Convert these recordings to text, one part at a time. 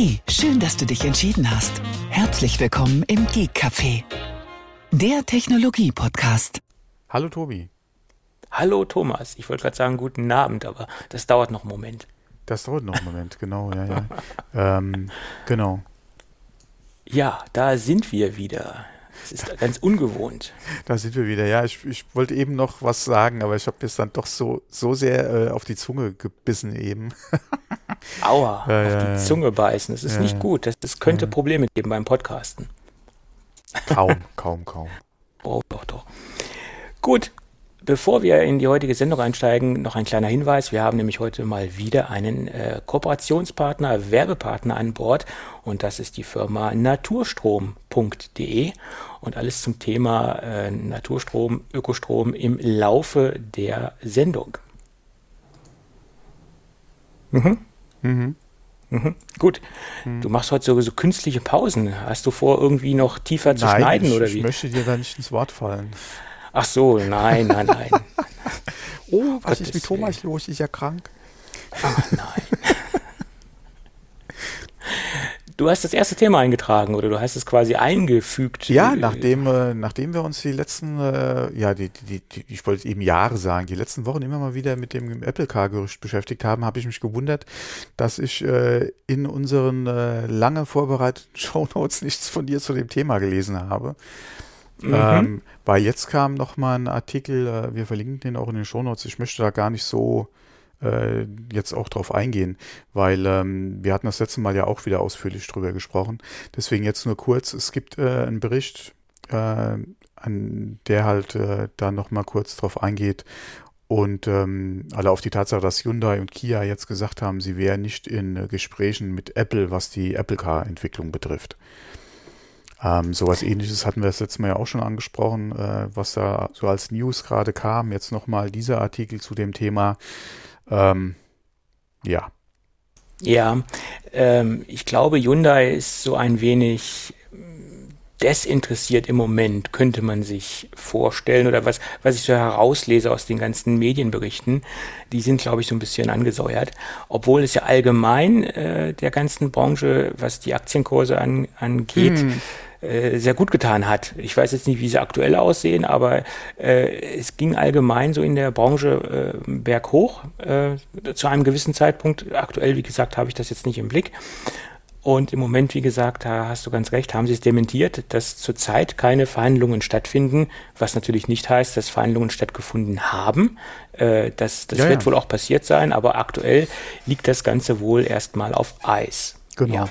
Hey, schön, dass du dich entschieden hast. Herzlich willkommen im Geek Café, der Technologie-Podcast. Hallo Tobi. Hallo Thomas. Ich wollte gerade sagen guten Abend, aber das dauert noch einen Moment. Das dauert noch einen Moment, genau, ja, ja. ähm, genau. Ja, da sind wir wieder. Es ist ganz ungewohnt. Da sind wir wieder. Ja, ich, ich wollte eben noch was sagen, aber ich habe jetzt dann doch so, so sehr äh, auf die Zunge gebissen eben. Aua, ja, auf ja, die Zunge beißen. Das ist ja, nicht gut. Das, das könnte Probleme geben beim Podcasten. Kaum, kaum, kaum. Oh, doch, doch. Gut, Bevor wir in die heutige Sendung einsteigen, noch ein kleiner Hinweis. Wir haben nämlich heute mal wieder einen äh, Kooperationspartner, Werbepartner an Bord und das ist die Firma naturstrom.de und alles zum Thema äh, Naturstrom, Ökostrom im Laufe der Sendung. Mhm. Mhm. Mhm. Gut. Mhm. Du machst heute so, so, künstliche Pausen. Hast du vor, irgendwie noch tiefer zu Nein, schneiden ich, oder wie? Ich möchte dir da nicht ins Wort fallen. Ach so, nein, nein, nein. oh, was ist mit Thomas los? Ist ja krank. Ach nein. Du hast das erste Thema eingetragen oder du hast es quasi eingefügt. Ja, nachdem, äh, nachdem wir uns die letzten, äh, ja, die, die, die, ich wollte eben Jahre sagen, die letzten Wochen immer mal wieder mit dem Apple Car-Gerücht beschäftigt haben, habe ich mich gewundert, dass ich äh, in unseren äh, lange vorbereiteten Shownotes nichts von dir zu dem Thema gelesen habe. Mhm. Ähm, weil jetzt kam noch mal ein Artikel, äh, wir verlinken den auch in den Shownotes. Ich möchte da gar nicht so äh, jetzt auch drauf eingehen, weil ähm, wir hatten das letzte Mal ja auch wieder ausführlich drüber gesprochen. Deswegen jetzt nur kurz. Es gibt äh, einen Bericht, äh, an der halt äh, da noch mal kurz drauf eingeht und ähm, alle auf die Tatsache, dass Hyundai und Kia jetzt gesagt haben, sie wären nicht in äh, Gesprächen mit Apple, was die Apple Car Entwicklung betrifft. Ähm, sowas ähnliches hatten wir das letzte Mal ja auch schon angesprochen, äh, was da so als News gerade kam. Jetzt nochmal dieser Artikel zu dem Thema. Ähm, ja. Ja, ähm, ich glaube, Hyundai ist so ein wenig desinteressiert im Moment, könnte man sich vorstellen. Oder was, was ich so herauslese aus den ganzen Medienberichten, die sind, glaube ich, so ein bisschen angesäuert. Obwohl es ja allgemein äh, der ganzen Branche, was die Aktienkurse an, angeht, hm äh, sehr gut getan hat. Ich weiß jetzt nicht, wie sie aktuell aussehen, aber äh, es ging allgemein so in der Branche äh, berghoch äh, zu einem gewissen Zeitpunkt. Aktuell, wie gesagt, habe ich das jetzt nicht im Blick. Und im Moment, wie gesagt, da hast du ganz recht, haben sie es dementiert, dass zurzeit keine Verhandlungen stattfinden, was natürlich nicht heißt, dass Verhandlungen stattgefunden haben. Äh, das das ja, wird ja. wohl auch passiert sein, aber aktuell liegt das Ganze wohl erstmal auf Eis. Genau. Ja.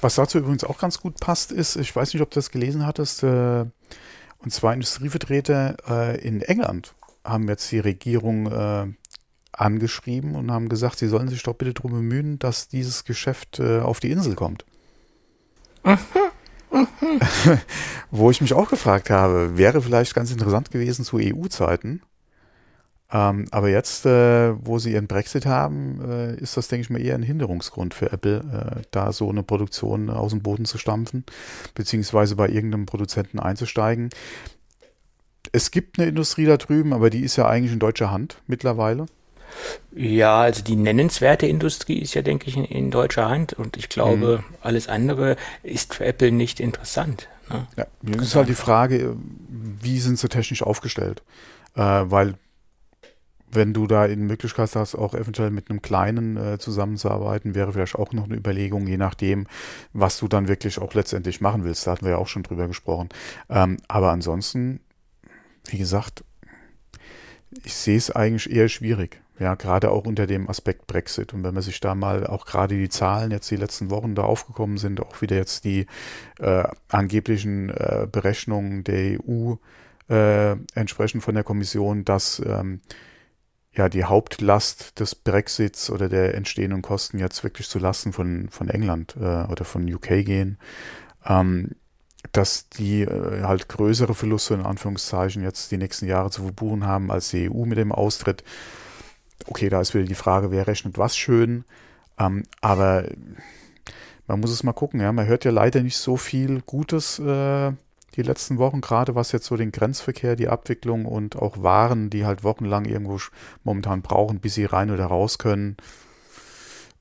Was dazu übrigens auch ganz gut passt, ist, ich weiß nicht, ob du das gelesen hattest, äh, und zwar Industrievertreter äh, in England haben jetzt die Regierung äh, angeschrieben und haben gesagt, sie sollen sich doch bitte darum bemühen, dass dieses Geschäft äh, auf die Insel kommt. Wo ich mich auch gefragt habe, wäre vielleicht ganz interessant gewesen zu EU-Zeiten, ähm, aber jetzt, äh, wo sie ihren Brexit haben, äh, ist das, denke ich mal, eher ein Hinderungsgrund für Apple, äh, da so eine Produktion aus dem Boden zu stampfen, beziehungsweise bei irgendeinem Produzenten einzusteigen. Es gibt eine Industrie da drüben, aber die ist ja eigentlich in deutscher Hand mittlerweile. Ja, also die nennenswerte Industrie ist ja, denke ich, in, in deutscher Hand und ich glaube, mhm. alles andere ist für Apple nicht interessant. Ne? Ja, jetzt ist halt die Frage, wie sind sie technisch aufgestellt? Äh, weil wenn du da in Möglichkeit hast, auch eventuell mit einem kleinen äh, zusammenzuarbeiten, wäre vielleicht auch noch eine Überlegung, je nachdem, was du dann wirklich auch letztendlich machen willst. Da hatten wir ja auch schon drüber gesprochen. Ähm, aber ansonsten, wie gesagt, ich sehe es eigentlich eher schwierig. Ja, gerade auch unter dem Aspekt Brexit. Und wenn man sich da mal auch gerade die Zahlen jetzt die letzten Wochen da aufgekommen sind, auch wieder jetzt die äh, angeblichen äh, Berechnungen der EU äh, entsprechend von der Kommission, dass ähm, ja die Hauptlast des Brexits oder der entstehenden Kosten jetzt wirklich zu Lasten von, von England äh, oder von UK gehen, ähm, dass die äh, halt größere Verluste in Anführungszeichen jetzt die nächsten Jahre zu verbuchen haben als die EU mit dem Austritt. Okay, da ist wieder die Frage, wer rechnet was schön, ähm, aber man muss es mal gucken, ja, man hört ja leider nicht so viel Gutes äh, die letzten Wochen, gerade was jetzt so den Grenzverkehr, die Abwicklung und auch Waren, die halt wochenlang irgendwo momentan brauchen, bis sie rein oder raus können.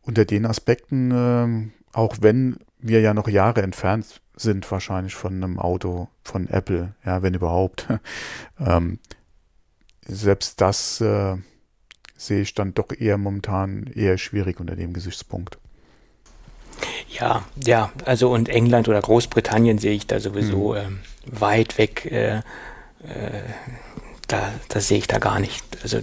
Unter den Aspekten Auch wenn wir ja noch Jahre entfernt sind wahrscheinlich von einem Auto von Apple, ja, wenn überhaupt. ähm, selbst das äh, sehe ich dann doch eher momentan eher schwierig unter dem Gesichtspunkt. Ja, ja, also und England oder Großbritannien sehe ich da sowieso mhm. ähm, weit weg. Äh, äh, da, das sehe ich da gar nicht. Also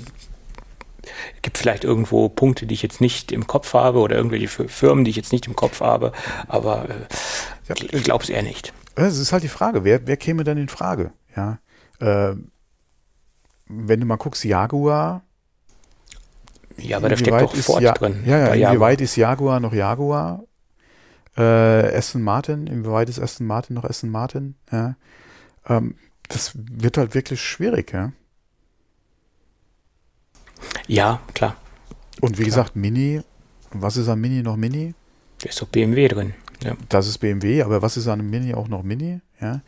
gibt vielleicht irgendwo Punkte, die ich jetzt nicht im Kopf habe oder irgendwelche Firmen, die ich jetzt nicht im Kopf habe, aber äh, ich glaube es eher nicht. Es ist halt die Frage, wer, wer käme denn in Frage? Ja, äh, wenn du mal guckst, Jaguar. Ja, aber da steckt doch Ford ja, drin. Ja, ja, inwieweit ist Jaguar noch Jaguar? Äh, Aston Martin, inwieweit ist Aston Martin noch Aston Martin? Ja. Ähm, das wird halt wirklich schwierig, ja. Ja, klar. Und wie klar. gesagt, Mini, was ist am Mini noch Mini? Da ist doch BMW drin. Ja. Das ist BMW, aber was ist an Mini auch noch Mini? Ja.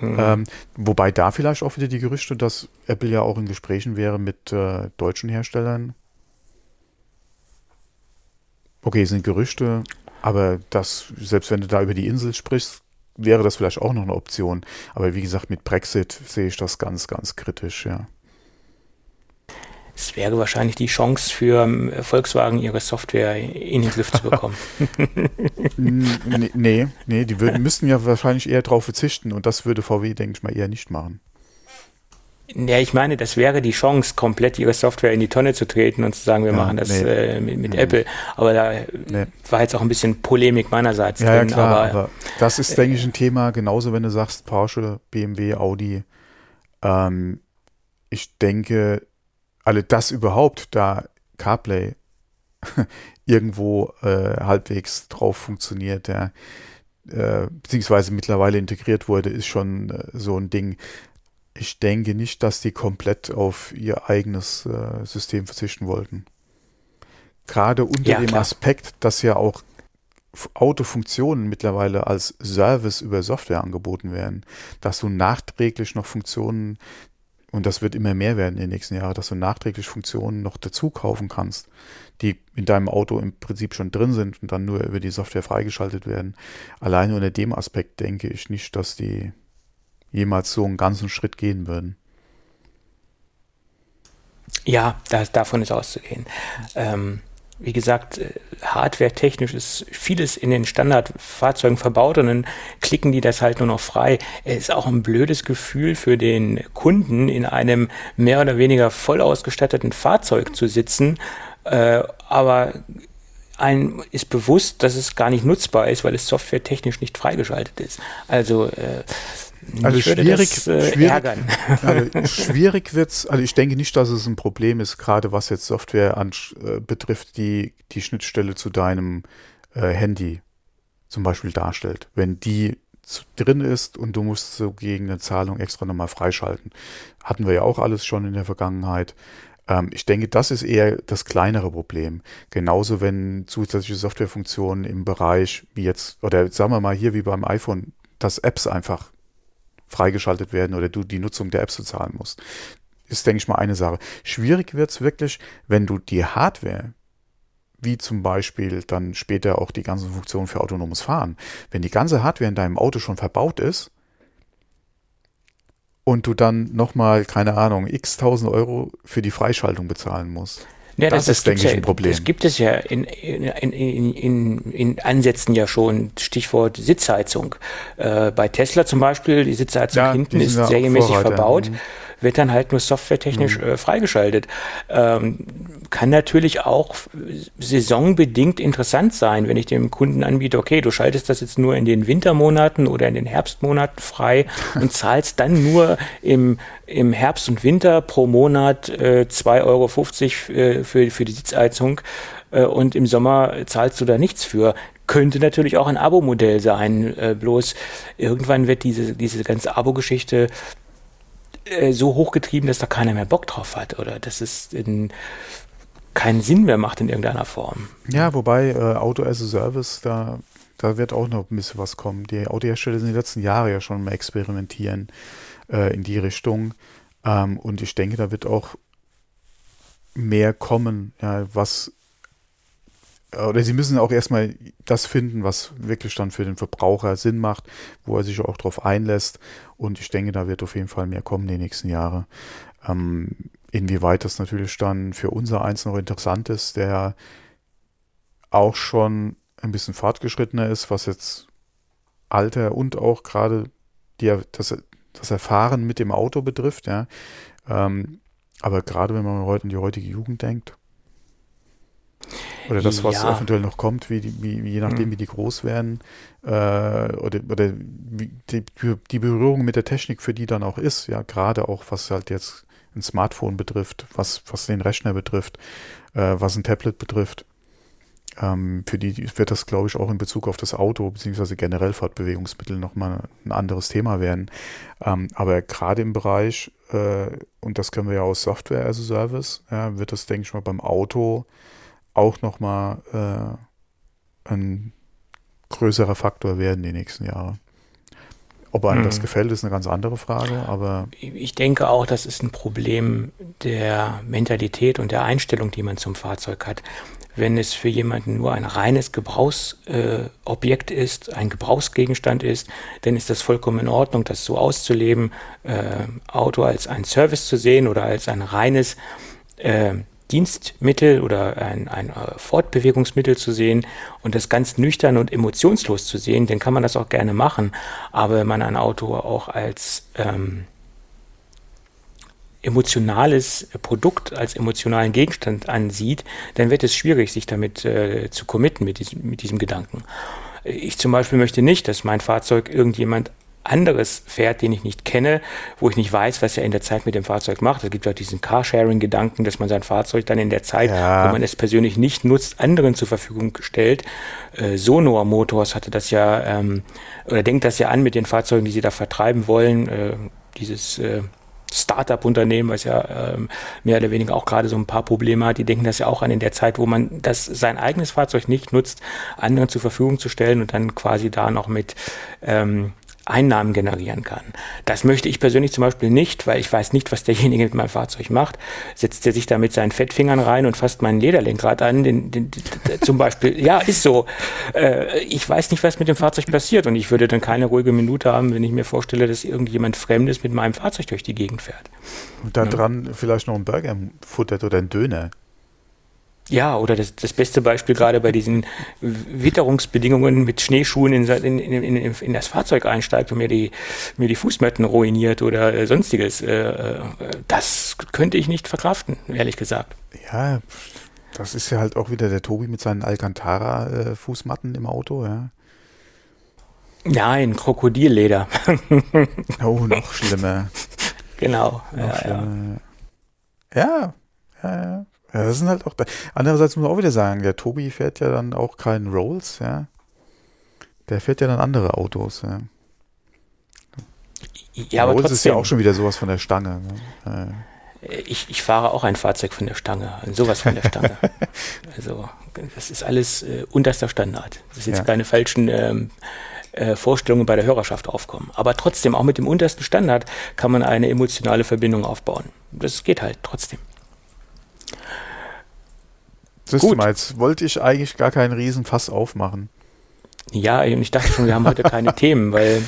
Mhm. Ähm, wobei da vielleicht auch wieder die Gerüchte, dass Apple ja auch in Gesprächen wäre mit äh, deutschen Herstellern. Okay, sind Gerüchte, aber das, selbst wenn du da über die Insel sprichst, wäre das vielleicht auch noch eine Option. Aber wie gesagt, mit Brexit sehe ich das ganz, ganz kritisch, ja. Es wäre wahrscheinlich die Chance für ähm, Volkswagen, ihre Software in den Griff zu bekommen. nee, nee, die würden, müssten ja wahrscheinlich eher darauf verzichten und das würde VW, denke ich mal, eher nicht machen. Ja, ich meine, das wäre die Chance, komplett ihre Software in die Tonne zu treten und zu sagen, wir ja, machen das nee. äh, mit, mit nee. Apple. Aber da nee. war jetzt auch ein bisschen Polemik meinerseits ja, drin. Ja, klar, aber, aber das ist, denke ich, ein Thema, genauso wenn du sagst, Porsche, BMW, Audi. Ähm, ich denke, alle das überhaupt, da CarPlay irgendwo äh, halbwegs drauf funktioniert, ja, äh, beziehungsweise mittlerweile integriert wurde, ist schon äh, so ein Ding. Ich denke nicht, dass die komplett auf ihr eigenes äh, System verzichten wollten. Gerade unter ja, dem klar. Aspekt, dass ja auch Autofunktionen mittlerweile als Service über Software angeboten werden, dass du nachträglich noch Funktionen und das wird immer mehr werden in den nächsten Jahren, dass du nachträglich Funktionen noch dazu kaufen kannst, die in deinem Auto im Prinzip schon drin sind und dann nur über die Software freigeschaltet werden. Alleine unter dem Aspekt denke ich nicht, dass die jemals so einen ganzen Schritt gehen würden. Ja, das, davon ist auszugehen. Ähm, wie gesagt, äh, hardware-technisch ist vieles in den Standardfahrzeugen verbaut und dann klicken die das halt nur noch frei. Es ist auch ein blödes Gefühl für den Kunden, in einem mehr oder weniger voll ausgestatteten Fahrzeug zu sitzen, äh, aber einem ist bewusst, dass es gar nicht nutzbar ist, weil es softwaretechnisch nicht freigeschaltet ist. Also äh, also schwierig, das, äh, schwierig, also schwierig wird's. Also ich denke nicht, dass es ein Problem ist, gerade was jetzt Software an, äh, betrifft, die die Schnittstelle zu deinem äh, Handy zum Beispiel darstellt. Wenn die zu, drin ist und du musst so gegen eine Zahlung extra nochmal freischalten, hatten wir ja auch alles schon in der Vergangenheit. Ähm, ich denke, das ist eher das kleinere Problem. Genauso wenn zusätzliche Softwarefunktionen im Bereich wie jetzt oder sagen wir mal hier wie beim iPhone, dass Apps einfach freigeschaltet werden oder du die Nutzung der Apps bezahlen musst. Ist, denke ich mal, eine Sache. Schwierig wird es wirklich, wenn du die Hardware, wie zum Beispiel dann später auch die ganzen Funktionen für autonomes Fahren, wenn die ganze Hardware in deinem Auto schon verbaut ist und du dann nochmal, keine Ahnung, x tausend Euro für die Freischaltung bezahlen musst. Ja, das, das ist, denke ich, ein Problem. Das gibt es ja in, in, in, in, in Ansätzen ja schon. Stichwort Sitzheizung. Äh, bei Tesla zum Beispiel, die Sitzheizung ja, hinten ist serienmäßig verbaut. Mhm wird dann halt nur softwaretechnisch mhm. äh, freigeschaltet. Ähm, kann natürlich auch saisonbedingt interessant sein, wenn ich dem Kunden anbiete, okay, du schaltest das jetzt nur in den Wintermonaten oder in den Herbstmonaten frei und zahlst dann nur im, im Herbst und Winter pro Monat äh, 2,50 Euro äh, für, für die Sitzheizung äh, und im Sommer zahlst du da nichts für könnte natürlich auch ein Abo-Modell sein. Äh, bloß irgendwann wird diese, diese ganze Abo-Geschichte äh, so hochgetrieben, dass da keiner mehr Bock drauf hat oder dass es in, keinen Sinn mehr macht in irgendeiner Form. Ja, wobei äh, Auto as a Service, da, da wird auch noch ein bisschen was kommen. Die Autohersteller sind die letzten Jahre ja schon mal experimentieren äh, in die Richtung. Ähm, und ich denke, da wird auch mehr kommen, ja, was oder sie müssen auch erstmal das finden, was wirklich dann für den Verbraucher Sinn macht, wo er sich auch darauf einlässt. Und ich denke, da wird auf jeden Fall mehr kommen die nächsten Jahre. Ähm, inwieweit das natürlich dann für unser Eins noch interessant ist, der auch schon ein bisschen fortgeschrittener ist, was jetzt Alter und auch gerade das, das Erfahren mit dem Auto betrifft, ja. Ähm, aber gerade wenn man heute an die heutige Jugend denkt, oder das, was ja. eventuell noch kommt, wie, die, wie, je nachdem, mhm. wie die groß werden, äh, oder, oder die, die Berührung mit der Technik für die dann auch ist, ja, gerade auch was halt jetzt ein Smartphone betrifft, was, was den Rechner betrifft, äh, was ein Tablet betrifft. Ähm, für die wird das, glaube ich, auch in Bezug auf das Auto beziehungsweise generell Fortbewegungsmittel nochmal ein anderes Thema werden. Ähm, aber gerade im Bereich, äh, und das können wir ja aus Software as a Service, ja, wird das, denke ich mal, beim Auto auch nochmal äh, ein größerer Faktor werden die nächsten Jahre. Ob einem hm. das gefällt, ist eine ganz andere Frage, aber. Ich denke auch, das ist ein Problem der Mentalität und der Einstellung, die man zum Fahrzeug hat. Wenn es für jemanden nur ein reines Gebrauchsobjekt äh, ist, ein Gebrauchsgegenstand ist, dann ist das vollkommen in Ordnung, das so auszuleben, äh, Auto als ein Service zu sehen oder als ein reines äh, Dienstmittel oder ein, ein äh, Fortbewegungsmittel zu sehen und das ganz nüchtern und emotionslos zu sehen, dann kann man das auch gerne machen. Aber wenn man ein Auto auch als ähm, emotionales Produkt, als emotionalen Gegenstand ansieht, dann wird es schwierig, sich damit äh, zu committen mit diesem, mit diesem Gedanken. Ich zum Beispiel möchte nicht, dass mein Fahrzeug irgendjemand anderes fährt, den ich nicht kenne, wo ich nicht weiß, was er in der Zeit mit dem Fahrzeug macht. Es gibt auch diesen Carsharing-Gedanken, dass man sein Fahrzeug dann in der Zeit, ja. wo man es persönlich nicht nutzt, anderen zur Verfügung stellt. Äh, Sonor Motors hatte das ja, ähm, oder denkt das ja an mit den Fahrzeugen, die sie da vertreiben wollen. Äh, dieses äh, Startup-Unternehmen, was ja ähm, mehr oder weniger auch gerade so ein paar Probleme hat, die denken das ja auch an in der Zeit, wo man das sein eigenes Fahrzeug nicht nutzt, anderen zur Verfügung zu stellen und dann quasi da noch mit ähm, Einnahmen generieren kann. Das möchte ich persönlich zum Beispiel nicht, weil ich weiß nicht, was derjenige mit meinem Fahrzeug macht. Setzt er sich da mit seinen Fettfingern rein und fasst meinen Lederlenkrad an, den, den, den, zum Beispiel. Ja, ist so. Äh, ich weiß nicht, was mit dem Fahrzeug passiert und ich würde dann keine ruhige Minute haben, wenn ich mir vorstelle, dass irgendjemand Fremdes mit meinem Fahrzeug durch die Gegend fährt. Und da dran ja. vielleicht noch ein Burger futtert oder ein Döner. Ja, oder das, das beste Beispiel gerade bei diesen Witterungsbedingungen mit Schneeschuhen in, in, in, in, das Fahrzeug einsteigt und mir die, mir die Fußmatten ruiniert oder äh, sonstiges. Äh, äh, das könnte ich nicht verkraften, ehrlich gesagt. Ja, das ist ja halt auch wieder der Tobi mit seinen Alcantara-Fußmatten im Auto, ja. Nein, Krokodilleder. oh, noch schlimmer. Genau. Noch ja, schlimmer. ja, ja, ja. Ja, das sind halt auch. Da. Andererseits muss man auch wieder sagen, der Tobi fährt ja dann auch keinen Rolls, ja. Der fährt ja dann andere Autos, ja. Ja, aber Rolls trotzdem. ist ja auch schon wieder sowas von der Stange. Ne? Ich, ich fahre auch ein Fahrzeug von der Stange, sowas von der Stange. also, das ist alles äh, unterster Standard. Das ist jetzt ja. keine falschen ähm, äh, Vorstellungen bei der Hörerschaft aufkommen. Aber trotzdem, auch mit dem untersten Standard kann man eine emotionale Verbindung aufbauen. Das geht halt trotzdem. Siehst Gut. mal, jetzt wollte ich eigentlich gar keinen Riesenfass aufmachen. Ja, ich dachte schon, wir haben heute keine Themen, weil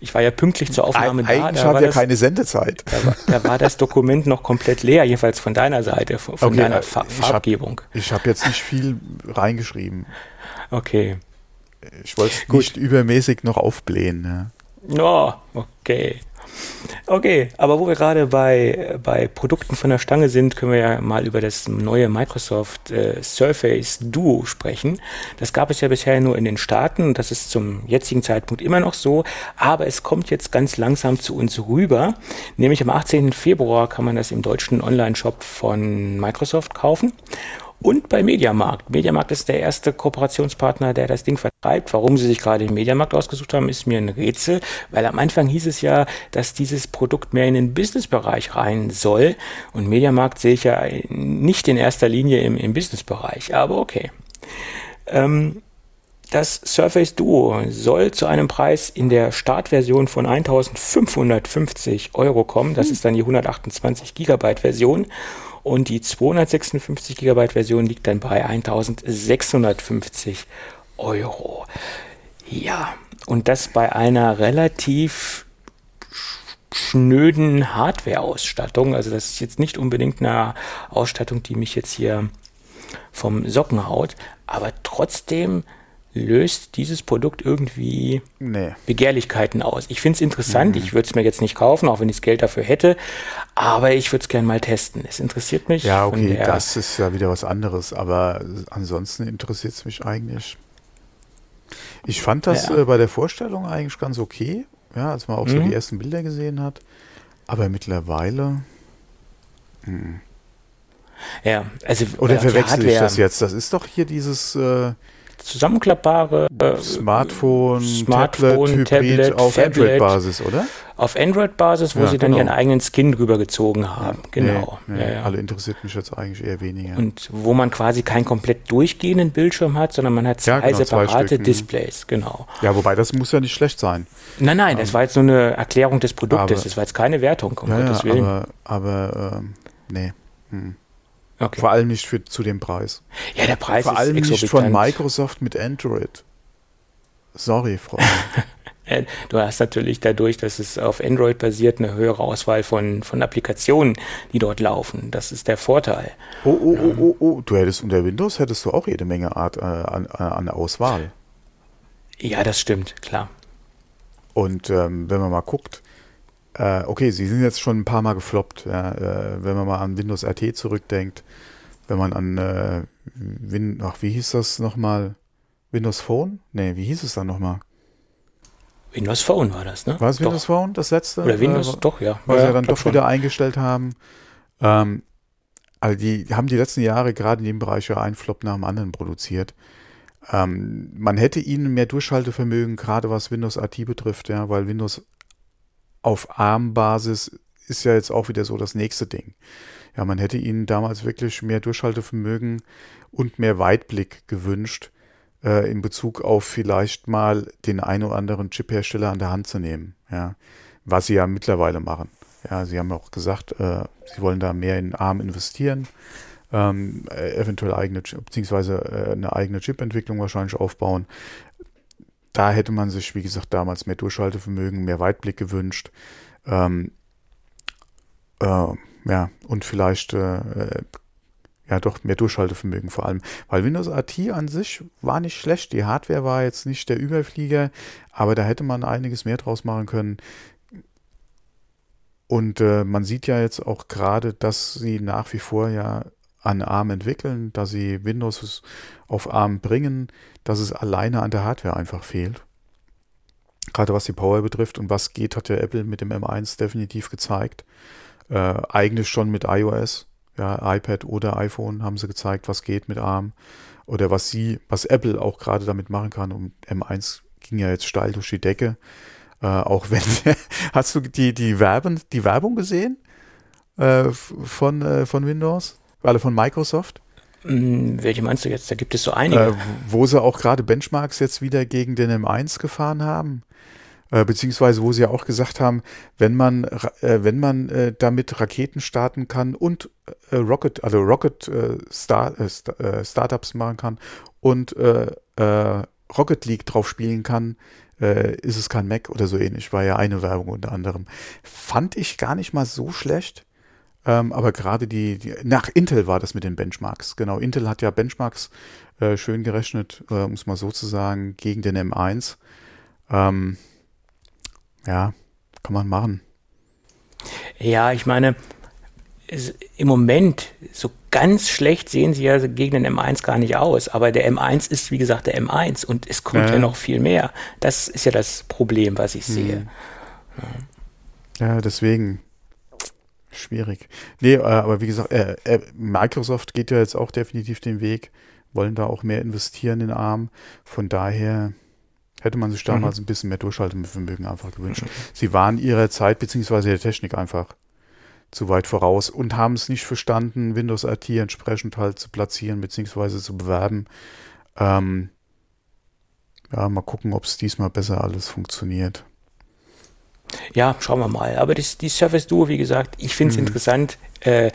ich war ja pünktlich zur Aufnahme Eig da. Eigentlich haben wir keine Sendezeit. Da war, da war, das Dokument noch komplett leer, jedenfalls von deiner Seite, von okay, deiner Fa ich Farbgebung. Hab, ich habe jetzt nicht viel reingeschrieben. Okay. Ich wollte es nicht übermäßig noch aufblähen. Ja. Oh, okay. Okay, aber wo wir gerade bei, bei Produkten von der Stange sind, können wir ja mal über das neue Microsoft äh, Surface Duo sprechen. Das gab es ja bisher nur in den Staaten und das ist zum jetzigen Zeitpunkt immer noch so, aber es kommt jetzt ganz langsam zu uns rüber. Nämlich am 18. Februar kann man das im deutschen Online-Shop von Microsoft kaufen und bei Mediamarkt. Mediamarkt ist der erste Kooperationspartner, der das Ding vertreibt. Warum sie sich gerade den Mediamarkt ausgesucht haben, ist mir ein Rätsel, weil am Anfang hieß es ja, dass dieses Produkt mehr in den Businessbereich rein soll. Und Mediamarkt sehe ich ja nicht in erster Linie im, im Businessbereich, aber okay. Ähm, das Surface Duo soll zu einem Preis in der Startversion von 1550 Euro kommen. Das hm. ist dann die 128 Gigabyte Version. Und die 256 GB Version liegt dann bei 1650 Euro. Ja, und das bei einer relativ schnöden Hardware-Ausstattung. Also das ist jetzt nicht unbedingt eine Ausstattung, die mich jetzt hier vom Socken haut, aber trotzdem löst dieses Produkt irgendwie nee. Begehrlichkeiten aus. Ich finde es interessant, mhm. ich würde es mir jetzt nicht kaufen, auch wenn ich das Geld dafür hätte, aber ich würde es gerne mal testen. Es interessiert mich. Ja, okay, das ist ja wieder was anderes, aber ansonsten interessiert es mich eigentlich. Ich fand das ja. äh, bei der Vorstellung eigentlich ganz okay, ja, als man auch mhm. so die ersten Bilder gesehen hat, aber mittlerweile. Mh. Ja, also. Oder verwechsel ich das jetzt? Das ist doch hier dieses. Äh, zusammenklappbare äh, Smartphone, Smartphone, Tablet, Tablet auf Android-Basis, oder? Auf Android-Basis, wo ja, sie dann genau. ihren eigenen Skin drüber gezogen haben. Ja, genau. Nee, ja, Alle interessiert mich jetzt eigentlich eher weniger. Und wo man quasi keinen komplett durchgehenden Bildschirm hat, sondern man hat zwei genau, separate zwei Displays. Genau. Ja, wobei das muss ja nicht schlecht sein. Nein, nein, das ähm, war jetzt nur eine Erklärung des Produktes. Aber, das war jetzt keine Wertung, um ja, Gottes Willen. Aber, aber ähm, nee. Hm. Okay. Vor allem nicht für, zu dem Preis. Ja, der Preis Vor ist allem nicht von Microsoft mit Android. Sorry, Freunde. du hast natürlich dadurch, dass es auf Android basiert, eine höhere Auswahl von, von Applikationen, die dort laufen. Das ist der Vorteil. Oh, oh, oh, oh, oh. Du hättest unter Windows hättest du auch jede Menge Art äh, an, an Auswahl. Ja, das stimmt, klar. Und ähm, wenn man mal guckt, äh, okay, sie sind jetzt schon ein paar Mal gefloppt, ja, äh, wenn man mal an Windows RT zurückdenkt, wenn man an äh, Win ach, wie hieß das nochmal? Windows Phone? Nee, wie hieß es dann nochmal? Windows Phone war das, ne? War es Windows doch. Phone, das letzte? Oder Windows, äh, doch, ja. Was ja, sie dann doch schon. wieder eingestellt haben. Ähm, also die haben die letzten Jahre gerade in dem Bereich ja einen Flop nach dem anderen produziert. Ähm, man hätte ihnen mehr Durchhaltevermögen, gerade was Windows RT betrifft, ja, weil Windows auf ARM-Basis ist ja jetzt auch wieder so das nächste Ding. Ja, man hätte ihnen damals wirklich mehr Durchhaltevermögen und mehr Weitblick gewünscht, äh, in Bezug auf vielleicht mal den einen oder anderen Chip-Hersteller an der Hand zu nehmen. Ja, was sie ja mittlerweile machen. Ja, sie haben auch gesagt, äh, sie wollen da mehr in ARM investieren, ähm, äh, eventuell eigene, beziehungsweise äh, eine eigene Chip-Entwicklung wahrscheinlich aufbauen da hätte man sich, wie gesagt, damals mehr Durchhaltevermögen, mehr Weitblick gewünscht. Ähm, äh, ja, und vielleicht äh, äh ja doch mehr Durchhaltevermögen vor allem. Weil Windows RT an sich war nicht schlecht. Die Hardware war jetzt nicht der Überflieger, aber da hätte man einiges mehr draus machen können. Und äh, man sieht ja jetzt auch gerade, dass sie nach wie vor ja an ARM entwickeln, dass sie Windows auf ARM bringen, dass es alleine an der Hardware einfach fehlt. Gerade was die Power betrifft und was geht, hat ja Apple mit dem M1 definitiv gezeigt. Äh, eigentlich schon mit iOS, ja, iPad oder iPhone haben sie gezeigt, was geht mit ARM oder was sie, was Apple auch gerade damit machen kann. Und M1 ging ja jetzt steil durch die Decke. Äh, auch wenn, hast du die, die, Werben, die Werbung gesehen äh, von, äh, von Windows? Alle von Microsoft? Hm, welche meinst du jetzt? Da gibt es so einige. Äh, wo sie auch gerade Benchmarks jetzt wieder gegen den M1 gefahren haben. Äh, beziehungsweise wo sie ja auch gesagt haben, wenn man, äh, wenn man äh, damit Raketen starten kann und äh, Rocket, also Rocket äh, Star, Startups machen kann und Rocket League drauf spielen kann, ist es kein Mac oder so ähnlich. War ja eine Werbung unter anderem. Fand ich gar nicht mal so schlecht. Ähm, aber gerade die, die, nach Intel war das mit den Benchmarks. Genau, Intel hat ja Benchmarks äh, schön gerechnet, äh, um es mal so zu sagen, gegen den M1. Ähm, ja, kann man machen. Ja, ich meine, im Moment so ganz schlecht sehen sie ja gegen den M1 gar nicht aus. Aber der M1 ist, wie gesagt, der M1 und es kommt ja, ja noch viel mehr. Das ist ja das Problem, was ich sehe. Hm. Ja. ja, deswegen Schwierig. Nee, äh, aber wie gesagt, äh, äh, Microsoft geht ja jetzt auch definitiv den Weg, wollen da auch mehr investieren in ARM. Von daher hätte man sich damals mhm. ein bisschen mehr Durchhaltevermögen einfach gewünscht. Mhm. Sie waren ihrer Zeit beziehungsweise der Technik einfach zu weit voraus und haben es nicht verstanden, Windows RT entsprechend halt zu platzieren beziehungsweise zu bewerben. Ähm, ja, mal gucken, ob es diesmal besser alles funktioniert. Ja, schauen wir mal. Aber das, die Surface Duo, wie gesagt, ich finde es mhm. interessant. Äh,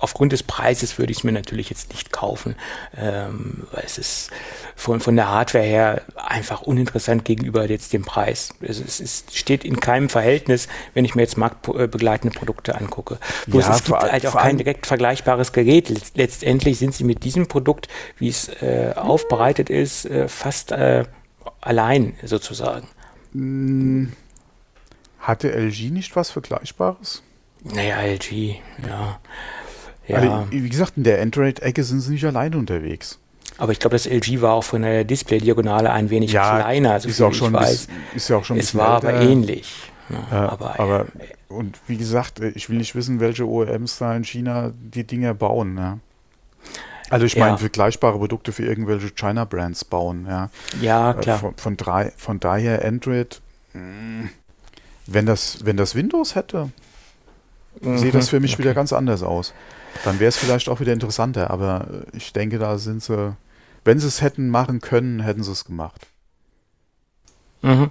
aufgrund des Preises würde ich es mir natürlich jetzt nicht kaufen, ähm, weil es ist von, von der Hardware her einfach uninteressant gegenüber jetzt dem Preis. Also es ist, steht in keinem Verhältnis, wenn ich mir jetzt marktbegleitende Produkte angucke. Bloß ja, es gibt halt auch kein direkt vergleichbares Gerät. Letztendlich sind sie mit diesem Produkt, wie es äh, aufbereitet ist, äh, fast äh, allein sozusagen. Hm. Hatte LG nicht was Vergleichbares? Naja, LG, ja. ja. Also, wie gesagt, in der Android-Ecke sind sie nicht alleine unterwegs. Aber ich glaube, das LG war auch von der Display-Diagonale ein wenig ja, kleiner. So ist, auch schon weiß. ist ja auch schon Es war aber ähnlich. Ja, ne? ja, aber, aber äh, und wie gesagt, ich will nicht wissen, welche OEMs da in China die Dinger bauen. Ne? Also ich meine, vergleichbare Produkte für irgendwelche China-Brands bauen. Ja, ja äh, klar. Von, von, drei, von daher Android, hm, wenn das, wenn das Windows hätte, mhm. sieht das für mich okay. wieder ganz anders aus. Dann wäre es vielleicht auch wieder interessanter, aber ich denke, da sind sie, wenn sie es hätten machen können, hätten sie es gemacht. Mhm.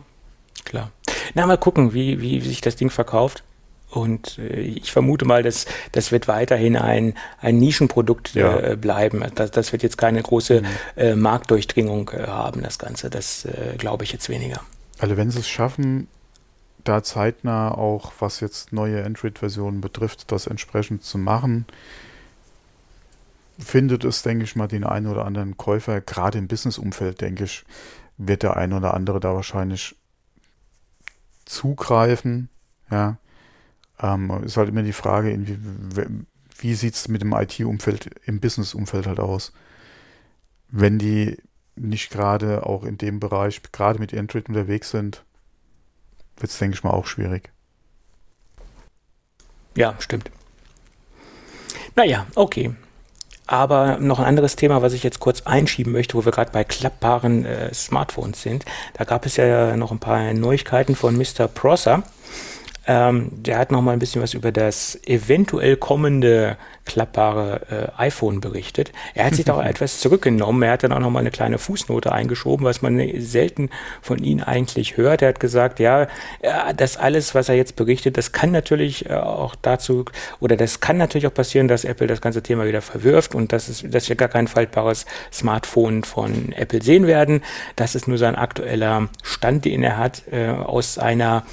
Klar. Na, mal gucken, wie, wie sich das Ding verkauft. Und äh, ich vermute mal, dass das wird weiterhin ein, ein Nischenprodukt äh, ja. bleiben. Das, das wird jetzt keine große mhm. äh, Marktdurchdringung äh, haben, das Ganze. Das äh, glaube ich jetzt weniger. Also wenn sie es schaffen, da zeitnah auch, was jetzt neue Android-Versionen betrifft, das entsprechend zu machen, findet es, denke ich mal, den einen oder anderen Käufer, gerade im Business-Umfeld, denke ich, wird der ein oder andere da wahrscheinlich zugreifen. Ja. Ähm, ist halt immer die Frage, wie, wie sieht es mit dem IT-Umfeld, im Business-Umfeld halt aus? Wenn die nicht gerade auch in dem Bereich, gerade mit Android unterwegs sind, wird es, denke ich mal, auch schwierig. Ja, stimmt. Naja, okay. Aber noch ein anderes Thema, was ich jetzt kurz einschieben möchte, wo wir gerade bei klappbaren äh, Smartphones sind. Da gab es ja noch ein paar Neuigkeiten von Mr. Prosser. Ähm, der hat noch mal ein bisschen was über das eventuell kommende klappbare äh, iPhone berichtet. Er hat sich da auch etwas zurückgenommen. Er hat dann auch noch mal eine kleine Fußnote eingeschoben, was man selten von ihm eigentlich hört. Er hat gesagt, ja, das alles, was er jetzt berichtet, das kann natürlich äh, auch dazu oder das kann natürlich auch passieren, dass Apple das ganze Thema wieder verwirft und dass, es, dass wir gar kein faltbares Smartphone von Apple sehen werden. Das ist nur sein aktueller Stand, den er hat äh, aus einer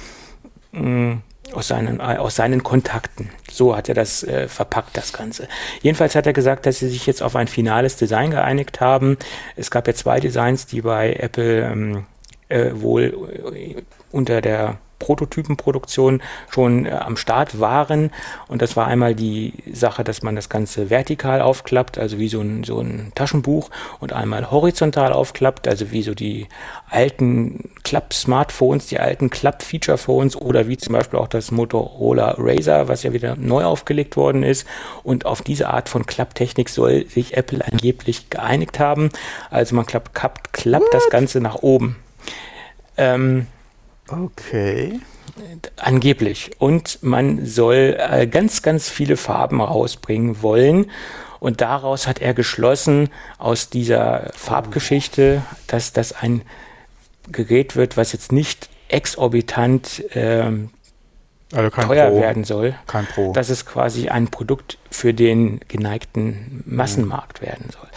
mh, aus seinen, äh, aus seinen Kontakten. So hat er das äh, verpackt, das Ganze. Jedenfalls hat er gesagt, dass sie sich jetzt auf ein finales Design geeinigt haben. Es gab ja zwei Designs, die bei Apple ähm, äh, wohl äh, unter der Prototypenproduktion schon äh, am Start waren. Und das war einmal die Sache, dass man das Ganze vertikal aufklappt, also wie so ein, so ein Taschenbuch, und einmal horizontal aufklappt, also wie so die alten Klapp-Smartphones, die alten Klapp-Feature-Phones oder wie zum Beispiel auch das Motorola Razer, was ja wieder neu aufgelegt worden ist. Und auf diese Art von Klapptechnik soll sich Apple angeblich geeinigt haben. Also man klappt, klappt, klappt das Ganze nach oben. Ähm, Okay. Angeblich. Und man soll äh, ganz, ganz viele Farben rausbringen wollen. Und daraus hat er geschlossen, aus dieser Farbgeschichte, dass das ein Gerät wird, was jetzt nicht exorbitant ähm, also teuer Pro. werden soll. Kein Pro. Dass es quasi ein Produkt für den geneigten Massenmarkt mhm. werden soll.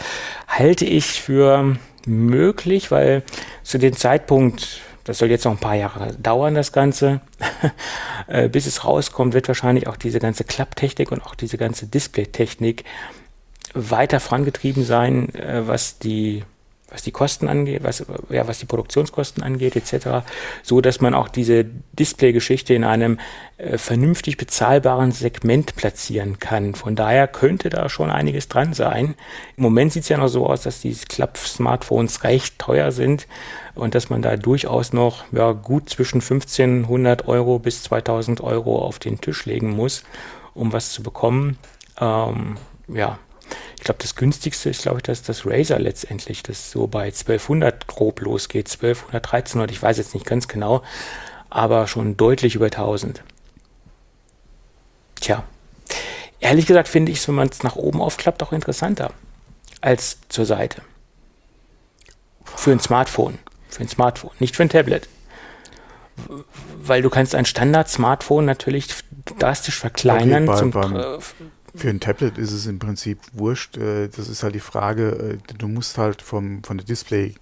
Halte ich für möglich, weil zu dem Zeitpunkt, das soll jetzt noch ein paar Jahre dauern, das Ganze. Äh, bis es rauskommt, wird wahrscheinlich auch diese ganze Klapptechnik und auch diese ganze Displaytechnik weiter vorangetrieben sein, äh, was die was die Kosten angeht, was, ja, was die Produktionskosten angeht, etc., so dass man auch diese Display-Geschichte in einem äh, vernünftig bezahlbaren Segment platzieren kann. Von daher könnte da schon einiges dran sein. Im Moment sieht es ja noch so aus, dass die Klapp-Smartphones recht teuer sind und dass man da durchaus noch ja, gut zwischen 1500 Euro bis 2000 Euro auf den Tisch legen muss, um was zu bekommen. Ähm, ja, ich glaube, das günstigste ist, glaube ich, das, das Razer letztendlich, das so bei 1200 grob losgeht, 1200, 1300, ich weiß jetzt nicht ganz genau, aber schon deutlich über 1000. Tja, ehrlich gesagt finde ich es, wenn man es nach oben aufklappt, auch interessanter als zur Seite. Für ein Smartphone. Für ein Smartphone, nicht für ein Tablet. Weil du kannst ein Standard-Smartphone natürlich drastisch verkleinern. Okay, bei, zum, beim, Für ein Tablet ist es im Prinzip wurscht. Äh, das ist halt die Frage, äh, du musst halt vom, von der Display,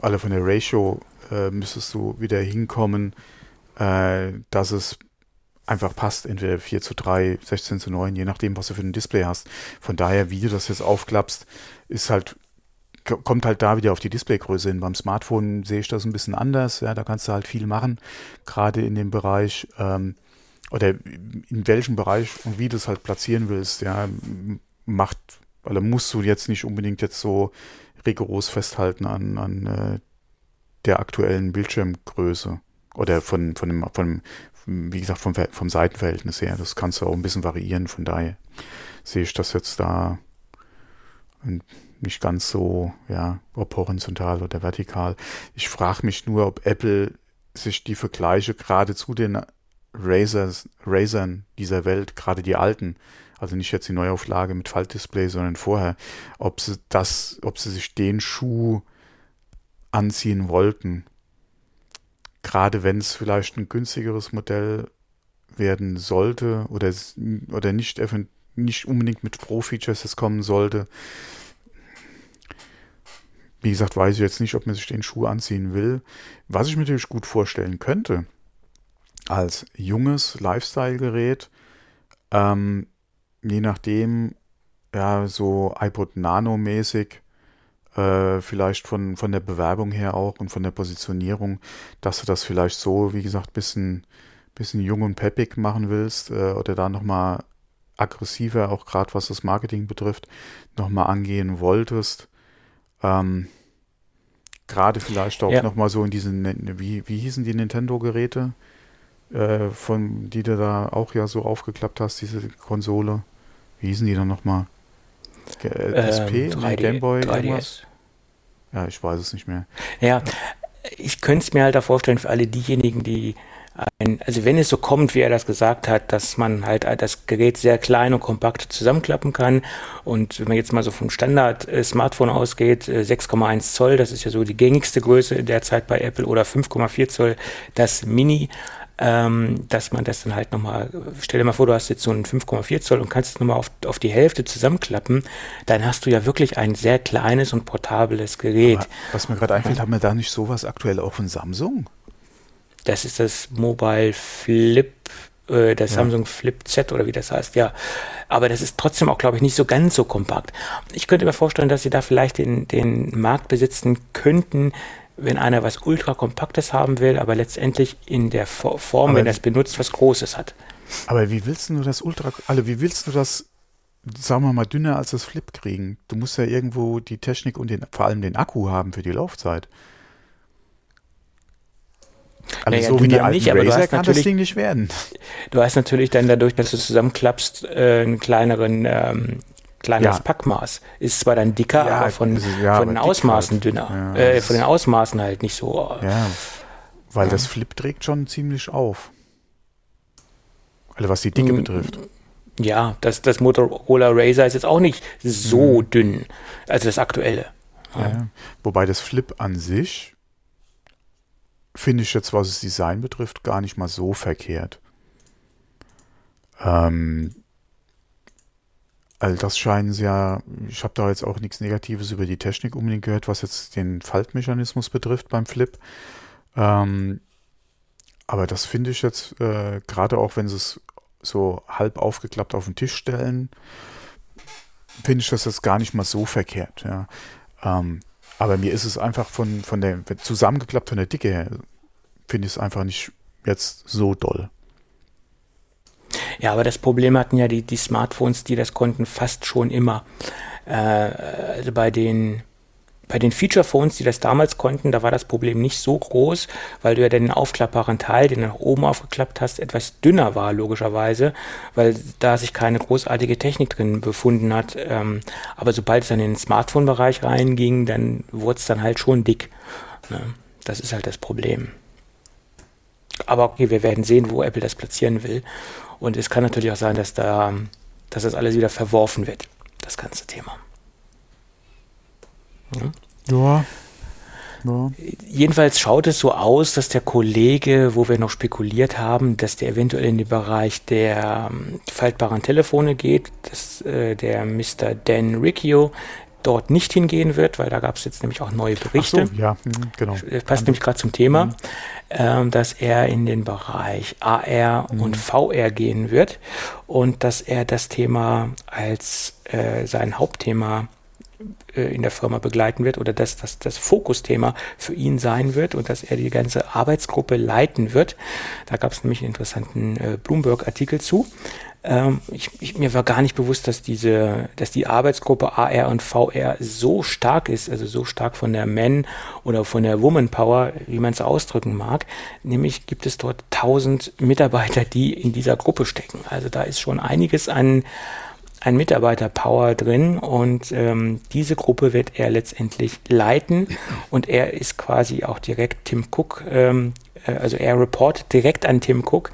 alle von der Ratio, äh, müsstest du wieder hinkommen, dass es einfach passt, entweder 4 zu 3, 16 zu 9, je nachdem, was du für ein Display hast. Von daher, wie du das jetzt aufklappst, ist halt kommt halt da wieder auf die Displaygröße hin. Beim Smartphone sehe ich das ein bisschen anders. Ja, da kannst du halt viel machen, gerade in dem Bereich ähm, oder in welchem Bereich und wie du es halt platzieren willst. Ja, macht, oder musst du jetzt nicht unbedingt jetzt so rigoros festhalten an, an äh, der aktuellen Bildschirmgröße oder von, von dem, von, wie gesagt, vom, vom Seitenverhältnis her. Das kannst du auch ein bisschen variieren. Von daher sehe ich das jetzt da nicht ganz so, ja, ob horizontal oder vertikal. Ich frage mich nur, ob Apple sich die Vergleiche gerade zu den Razers, Razern dieser Welt, gerade die alten, also nicht jetzt die Neuauflage mit Faltdisplay, sondern vorher, ob sie das, ob sie sich den Schuh anziehen wollten. Gerade wenn es vielleicht ein günstigeres Modell werden sollte oder, oder nicht, nicht unbedingt mit Pro-Features kommen sollte, wie gesagt, weiß ich jetzt nicht, ob man sich den Schuh anziehen will. Was ich mir natürlich gut vorstellen könnte, als junges Lifestyle-Gerät, ähm, je nachdem, ja, so iPod Nano-mäßig, äh, vielleicht von, von der Bewerbung her auch und von der Positionierung, dass du das vielleicht so, wie gesagt, bisschen, bisschen jung und peppig machen willst äh, oder da nochmal aggressiver, auch gerade was das Marketing betrifft, nochmal angehen wolltest. Ähm, Gerade vielleicht auch ja. nochmal so in diesen, wie, wie hießen die Nintendo-Geräte, äh, von die du da auch ja so aufgeklappt hast, diese Konsole. Wie hießen die dann nochmal? Äh, SP, ähm, 3D, Gameboy, 3DS. irgendwas? Ja, ich weiß es nicht mehr. Ja, ich könnte es mir halt da vorstellen für alle diejenigen, die ein, also wenn es so kommt, wie er das gesagt hat, dass man halt das Gerät sehr klein und kompakt zusammenklappen kann und wenn man jetzt mal so vom Standard-Smartphone ausgeht, 6,1 äh, Zoll, das ist ja so die gängigste Größe derzeit bei Apple oder 5,4 Zoll das Mini, ähm, dass man das dann halt nochmal, stell dir mal vor, du hast jetzt so einen 5,4 Zoll und kannst es nochmal auf, auf die Hälfte zusammenklappen, dann hast du ja wirklich ein sehr kleines und portables Gerät. Aber was mir gerade einfällt, haben wir da nicht sowas aktuell auch von Samsung? Das ist das Mobile Flip, äh, der ja. Samsung Flip Z oder wie das heißt, ja. Aber das ist trotzdem auch, glaube ich, nicht so ganz so kompakt. Ich könnte mir vorstellen, dass sie da vielleicht den, den Markt besitzen könnten, wenn einer was ultra kompaktes haben will, aber letztendlich in der Form, aber wenn er es benutzt, was Großes hat. Aber wie willst du das ultra, also wie willst du das, sagen wir mal, dünner als das Flip kriegen? Du musst ja irgendwo die Technik und den, vor allem den Akku haben für die Laufzeit. Also naja, so wie die alten nicht, aber Razer kann das Ding nicht werden. Du hast natürlich dann dadurch, dass du zusammenklappst, äh, einen kleineren ähm, kleineres ja. Packmaß. Ist zwar dann dicker, ja, aber von, ja, von den Ausmaßen halt. dünner. Äh, von den Ausmaßen halt nicht so. Äh, ja, weil das Flip trägt schon ziemlich auf. Also was die Dicke mm, betrifft. Ja, das, das Motorola Razer ist jetzt auch nicht so mhm. dünn, also das aktuelle. Wobei das Flip an sich finde ich jetzt, was das Design betrifft, gar nicht mal so verkehrt. Ähm, also das scheinen sie ja, ich habe da jetzt auch nichts Negatives über die Technik unbedingt gehört, was jetzt den Faltmechanismus betrifft beim Flip. Ähm, aber das finde ich jetzt, äh, gerade auch wenn sie es so halb aufgeklappt auf den Tisch stellen, finde ich das jetzt gar nicht mal so verkehrt. Ja. Ähm, aber mir ist es einfach von, von der, zusammengeklappt von der Dicke her, finde ich es einfach nicht jetzt so doll. Ja, aber das Problem hatten ja die, die Smartphones, die das konnten, fast schon immer. Äh, also bei den bei den Feature-Phones, die das damals konnten, da war das Problem nicht so groß, weil du ja den aufklappbaren Teil, den du nach oben aufgeklappt hast, etwas dünner war, logischerweise, weil da sich keine großartige Technik drin befunden hat. Ähm, aber sobald es dann in den Smartphone-Bereich reinging, dann wurde es dann halt schon dick. Ne? Das ist halt das Problem. Aber okay, wir werden sehen, wo Apple das platzieren will. Und es kann natürlich auch sein, dass da, dass das alles wieder verworfen wird, das ganze Thema. Ja. ja. Ja. Jedenfalls schaut es so aus, dass der Kollege, wo wir noch spekuliert haben, dass der eventuell in den Bereich der ähm, faltbaren Telefone geht, dass äh, der Mr. Dan Riccio dort nicht hingehen wird, weil da gab es jetzt nämlich auch neue Berichte. So, ja, mhm, genau. Äh, passt nämlich gerade zum Thema, mhm. ähm, dass er in den Bereich AR mhm. und VR gehen wird und dass er das Thema als äh, sein Hauptthema äh, in der Firma begleiten wird oder dass das das Fokusthema für ihn sein wird und dass er die ganze Arbeitsgruppe leiten wird. Da gab es nämlich einen interessanten äh, Bloomberg-Artikel zu. Ähm, ich, ich, mir war gar nicht bewusst, dass diese, dass die Arbeitsgruppe AR und VR so stark ist, also so stark von der Men oder von der Woman Power, wie man es ausdrücken mag. Nämlich gibt es dort 1000 Mitarbeiter, die in dieser Gruppe stecken. Also da ist schon einiges an ein Mitarbeiter-Power drin und ähm, diese Gruppe wird er letztendlich leiten und er ist quasi auch direkt Tim Cook, ähm, äh, also er reportet direkt an Tim Cook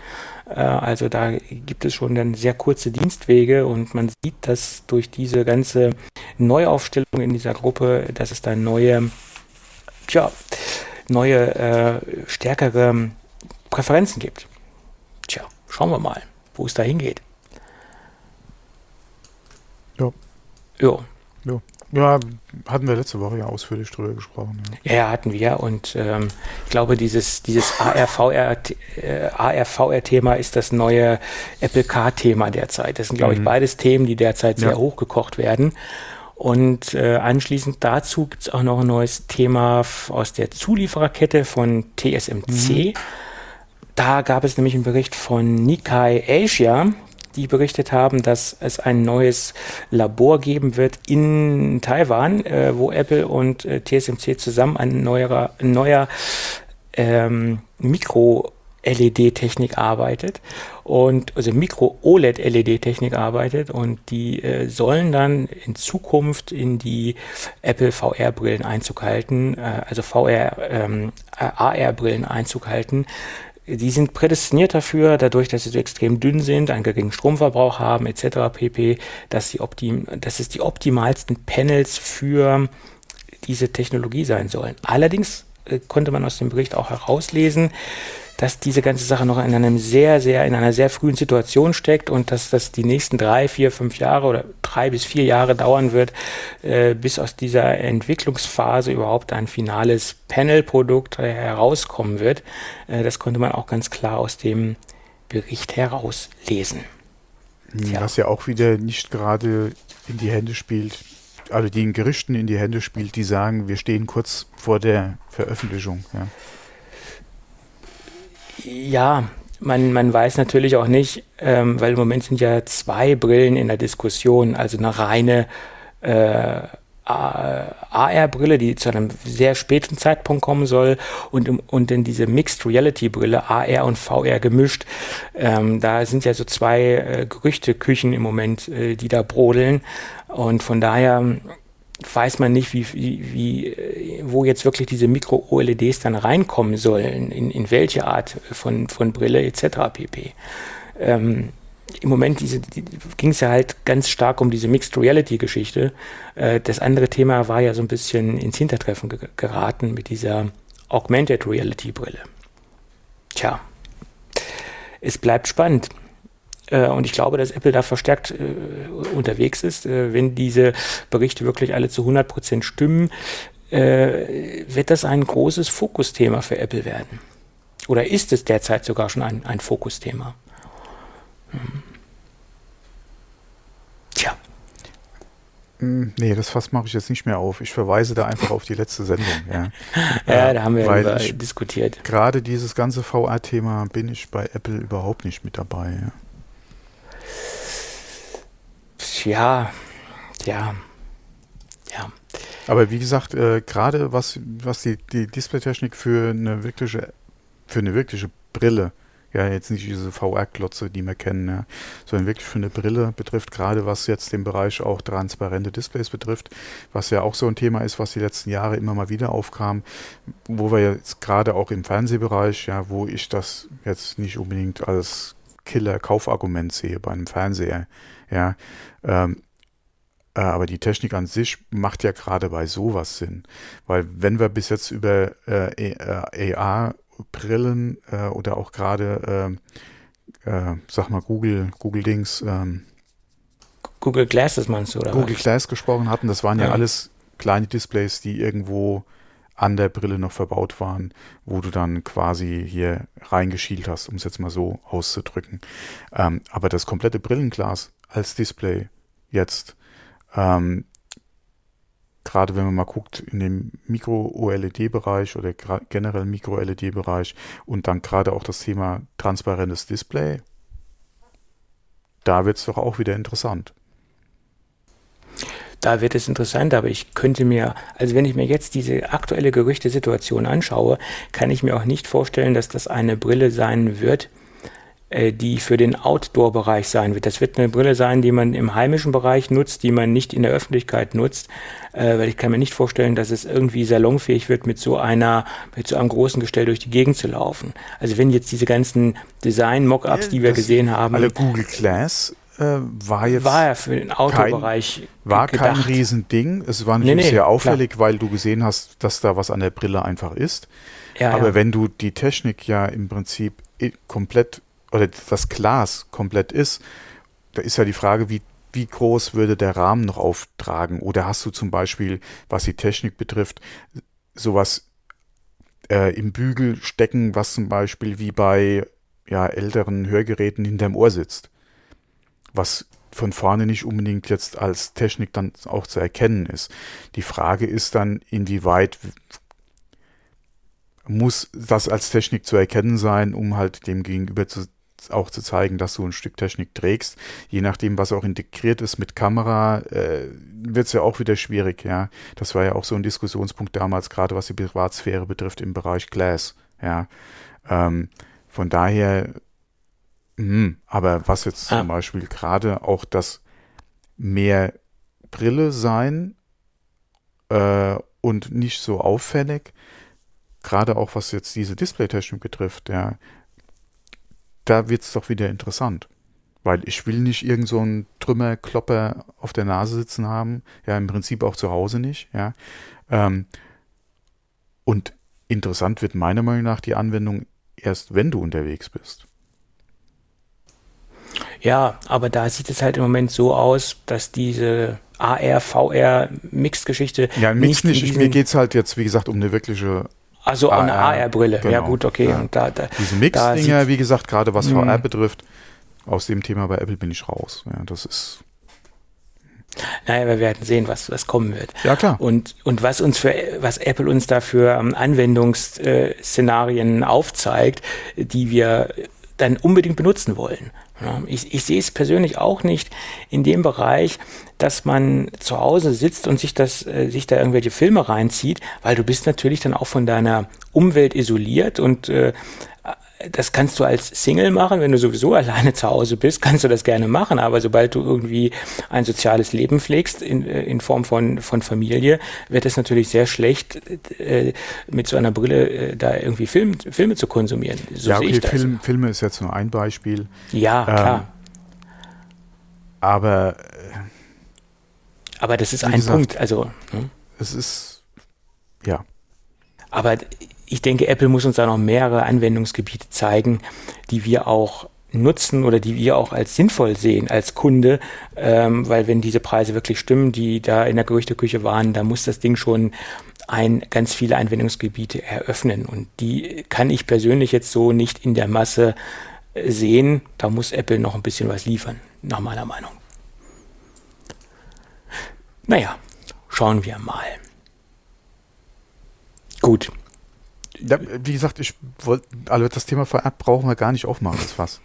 äh, also da gibt es schon dann sehr kurze Dienstwege und man sieht, dass durch diese ganze Neuaufstellung in dieser Gruppe, dass es da neue, tja, neue, äh, stärkere Präferenzen gibt. Tja, schauen wir mal, wo es da hingeht. Ja. Ja. Ja. Hatten wir letzte Woche ja ausführlich drüber gesprochen. Ja, ja hatten wir. Und ähm, ich glaube, dieses, dieses ARVR-Thema äh, ist das neue Apple Car-Thema derzeit. Das sind, glaube mhm. ich, beides Themen, die derzeit sehr ja. hochgekocht werden. Und äh, anschließend dazu gibt es auch noch ein neues Thema aus der Zuliefererkette von TSMC. Mhm. Da gab es nämlich einen Bericht von Nikkei Asia, die berichtet haben, dass es ein neues Labor geben wird in Taiwan, äh, wo Apple und äh, TSMC zusammen an neuer, neuer ähm, Mikro LED-Technik arbeitet und also Mikro-OLED-LED-Technik arbeitet und die äh, sollen dann in Zukunft in die Apple VR-Brillen Einzug halten, äh, also VR, ähm, AR-Brillen Einzug halten, die sind prädestiniert dafür, dadurch, dass sie so extrem dünn sind, einen geringen Stromverbrauch haben, etc. pp., dass, sie optim, dass es die optimalsten Panels für diese Technologie sein sollen. Allerdings äh, konnte man aus dem Bericht auch herauslesen, dass diese ganze Sache noch in einem sehr, sehr, in einer sehr frühen Situation steckt und dass das die nächsten drei, vier, fünf Jahre oder drei bis vier Jahre dauern wird, äh, bis aus dieser Entwicklungsphase überhaupt ein finales Panel-Produkt äh, herauskommen wird. Äh, das konnte man auch ganz klar aus dem Bericht herauslesen. Tja. Was ja auch wieder nicht gerade in die Hände spielt, also den Gerichten in die Hände spielt, die sagen, wir stehen kurz vor der Veröffentlichung. Ja. Ja, man, man weiß natürlich auch nicht, ähm, weil im Moment sind ja zwei Brillen in der Diskussion, also eine reine äh, AR-Brille, die zu einem sehr späten Zeitpunkt kommen soll und, und in diese Mixed Reality-Brille, AR und VR gemischt. Ähm, da sind ja so zwei äh, Gerüchteküchen im Moment, äh, die da brodeln und von daher weiß man nicht, wie, wie, wie, wo jetzt wirklich diese Mikro-OLEDs dann reinkommen sollen, in, in welche Art von, von Brille etc. pp. Ähm, Im Moment ging es ja halt ganz stark um diese Mixed Reality-Geschichte. Äh, das andere Thema war ja so ein bisschen ins Hintertreffen ge geraten mit dieser Augmented Reality-Brille. Tja, es bleibt spannend. Äh, und ich glaube, dass Apple da verstärkt äh, unterwegs ist. Äh, wenn diese Berichte wirklich alle zu 100 Prozent stimmen, wird das ein großes Fokusthema für Apple werden. Oder ist es derzeit sogar schon ein, ein Fokusthema? Hm. Tja. Hm, nee, das Fass mache ich jetzt nicht mehr auf. Ich verweise da einfach auf die letzte Sendung. Ja, ja da haben wir Weil diskutiert. Gerade dieses ganze VR-Thema bin ich bei Apple überhaupt nicht mit dabei. Ja ja, ja, ja. Aber wie gesagt, äh, gerade was, was die, die Displaytechnik für eine wirkliche, für eine wirkliche Brille, ja, jetzt nicht diese VR-Klotze, die wir kennen, ja, sondern wirklich für eine Brille betrifft, gerade was jetzt den Bereich auch transparente Displays betrifft, was ja auch so ein Thema ist, was die letzten Jahre immer mal wieder aufkam, wo wir jetzt gerade auch im Fernsehbereich, ja, wo ich das jetzt nicht unbedingt als Killer-Kaufargument sehe bei einem Fernseher, ja, ähm, Äh, aber die Technik an sich macht ja gerade bei sowas Sinn. Weil wenn wir bis jetzt über äh, AR-Brillen äh, oder auch gerade, äh, äh, sag mal, Google, Google Dings, ähm, Google Glasses meinst du, oder? Google was? Glass gesprochen hatten, das waren ja, ja alles kleine Displays, die irgendwo an der Brille noch verbaut waren, wo du dann quasi hier reingeschielt hast, um es jetzt mal so auszudrücken. Ähm, aber das komplette Brillenglas als Display jetzt, ähm, gerade wenn man mal guckt in dem Mikro-OLED-Bereich oder generell Mikro-LED-Bereich und dann gerade auch das Thema transparentes Display, da wird es doch auch wieder interessant da wird es interessant, aber ich könnte mir, also wenn ich mir jetzt diese aktuelle Gerüchtesituation anschaue, kann ich mir auch nicht vorstellen, dass das eine Brille sein wird, äh, die für den Outdoor-Bereich sein wird. Das wird eine Brille sein, die man im heimischen Bereich nutzt, die man nicht in der Öffentlichkeit nutzt, äh, weil ich kann mir nicht vorstellen, dass es irgendwie salonfähig wird, mit so einer, mit so einem großen Gestell durch die Gegend zu laufen. Also wenn jetzt diese ganzen Design-Mockups, die wir das gesehen haben. Alle Google Glass äh, war jetzt war ja für den Autobereich kein, war gedacht. kein Riesending. Es war natürlich nee, nee, sehr auffällig, klar. weil du gesehen hast, dass da was an der Brille einfach ist. Ja, Aber ja. wenn du die Technik ja im Prinzip komplett oder das Glas komplett ist, da ist ja die Frage, wie wie groß würde der Rahmen noch auftragen? Oder hast du zum Beispiel, was die Technik betrifft, sowas äh, im Bügel stecken, was zum Beispiel wie bei ja, älteren Hörgeräten hinterm Ohr sitzt? Was von vorne nicht unbedingt jetzt als Technik dann auch zu erkennen ist. Die Frage ist dann, inwieweit muss das als Technik zu erkennen sein, um halt dem Gegenüber zu, auch zu zeigen, dass du ein Stück Technik trägst. Je nachdem, was auch integriert ist mit Kamera, äh, wird es ja auch wieder schwierig, ja. Das war ja auch so ein Diskussionspunkt damals, gerade was die Privatsphäre betrifft im Bereich Glass, ja. Ähm, von daher Mhm, aber was jetzt ah. zum Beispiel gerade auch das mehr Brille sein äh, und nicht so auffällig, gerade auch was jetzt diese Displaytechnik betrifft, ja, da wird es doch wieder interessant. Weil ich will nicht irgend so einen Trümmerklopper auf der Nase sitzen haben, ja, im Prinzip auch zu Hause nicht, ja. Ähm, und interessant wird meiner Meinung nach die Anwendung erst, wenn du unterwegs bist. Ja, aber da sieht es halt im Moment so aus, dass diese AR, VR Mixed-Geschichte. Ja, Mix nicht. nicht. Mir geht es halt jetzt, wie gesagt, um eine wirkliche. Also AR, eine AR-Brille. Genau. Ja, gut, okay. Ja. Und da, da, Diese Mix-Dinger, wie gesagt, gerade was VR mhm. betrifft, aus dem Thema bei Apple bin ich raus. Ja, das ist. Naja, wir werden sehen, was, was kommen wird. Ja, klar. Und, und was uns für, was Apple uns da für ähm, Anwendungsszenarien aufzeigt, die wir dann unbedingt benutzen wollen. Ich, ich sehe es persönlich auch nicht in dem Bereich, dass man zu Hause sitzt und sich das, äh, sich da irgendwelche Filme reinzieht, weil du bist natürlich dann auch von deiner Umwelt isoliert und äh, das kannst du als Single machen, wenn du sowieso alleine zu Hause bist, kannst du das gerne machen, aber sobald du irgendwie ein soziales Leben pflegst in, äh, in Form von, von Familie, wird es natürlich sehr schlecht, äh, mit so einer Brille äh, da irgendwie Film, Filme zu konsumieren. So ja, okay, Film, Filme ist jetzt nur ein Beispiel. Ja, klar. Ähm, aber äh, aber das ist ein gesagt, Punkt, also. Hm? Es ist, ja. Aber ich denke, Apple muss uns da noch mehrere Anwendungsgebiete zeigen, die wir auch nutzen oder die wir auch als sinnvoll sehen als Kunde, ähm, weil wenn diese Preise wirklich stimmen, die da in der Gerüchteküche waren, da muss das Ding schon ein ganz viele Anwendungsgebiete eröffnen und die kann ich persönlich jetzt so nicht in der Masse sehen. Da muss Apple noch ein bisschen was liefern, nach meiner Meinung. Naja, schauen wir mal. Gut, ja, wie gesagt, ich wollte, also das Thema VR brauchen wir gar nicht aufmachen, das Fass.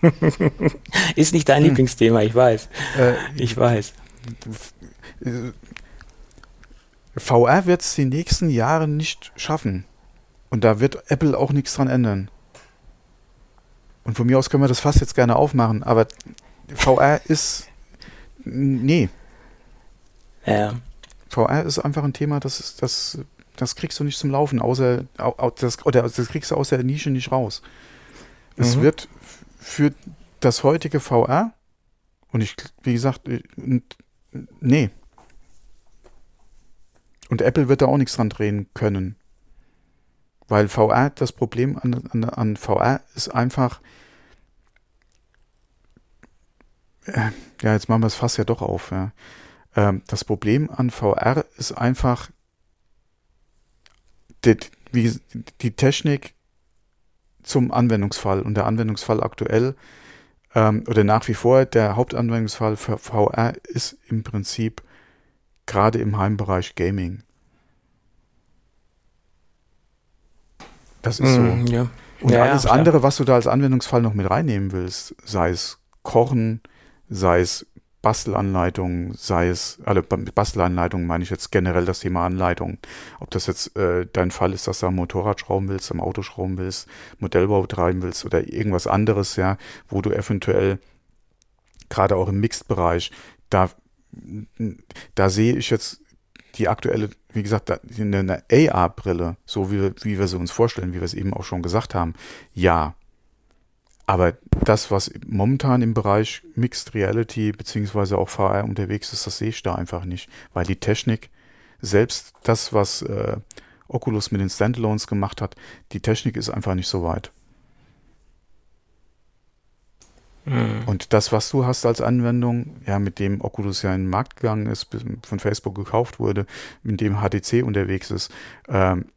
Ist nicht dein hm. Lieblingsthema, ich weiß. Äh, ich weiß. VR wird es die nächsten Jahre nicht schaffen. Und da wird Apple auch nichts dran ändern. Und von mir aus können wir das Fass jetzt gerne aufmachen, aber VR ist. Nee. Ja. VR ist einfach ein Thema, das ist, das das kriegst du nicht zum Laufen, außer das, oder das kriegst du aus der Nische nicht raus. Es mhm. wird für das heutige VR und ich, wie gesagt, nee, Und Apple wird da auch nichts dran drehen können. Weil VR, das Problem an, an, an VR ist einfach, äh, ja, jetzt machen wir es fast ja doch auf. Ja. Ähm, das Problem an VR ist einfach, die, wie, die Technik zum Anwendungsfall und der Anwendungsfall aktuell ähm, oder nach wie vor der Hauptanwendungsfall für VR ist im Prinzip gerade im Heimbereich Gaming. Das ist mm, so. Ja. Und ja, alles ja, andere, was du da als Anwendungsfall noch mit reinnehmen willst, sei es Kochen, sei es Bastelanleitungen, sei es, also mit Bastelanleitungen meine ich jetzt generell das Thema Anleitung. Ob das jetzt äh, dein Fall ist, dass du am Motorrad schrauben willst, am Auto schrauben willst, Modellbau betreiben willst oder irgendwas anderes, ja, wo du eventuell gerade auch im Mixed-Bereich, da, da sehe ich jetzt die aktuelle, wie gesagt, eine AR-Brille, so wie, wie wir sie uns vorstellen, wie wir es eben auch schon gesagt haben, ja, aber das, was momentan im Bereich Mixed Reality beziehungsweise auch VR unterwegs ist, das sehe ich da einfach nicht, weil die Technik, selbst das, was äh, Oculus mit den Standalones gemacht hat, die Technik ist einfach nicht so weit. Mhm. Und das, was du hast als Anwendung, ja, mit dem Oculus ja in den Markt gegangen ist, von Facebook gekauft wurde, mit dem HTC unterwegs ist, ähm,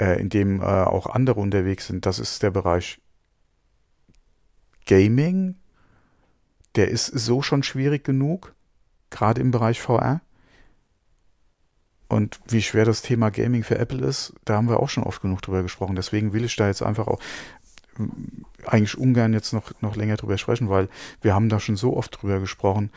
äh, in dem äh, auch andere unterwegs sind, das ist der Bereich Gaming, der ist so schon schwierig genug, gerade im Bereich VR. Und wie schwer das Thema Gaming für Apple ist, da haben wir auch schon oft genug drüber gesprochen. Deswegen will ich da jetzt einfach auch eigentlich ungern jetzt noch, noch länger drüber sprechen, weil wir haben da schon so oft drüber gesprochen.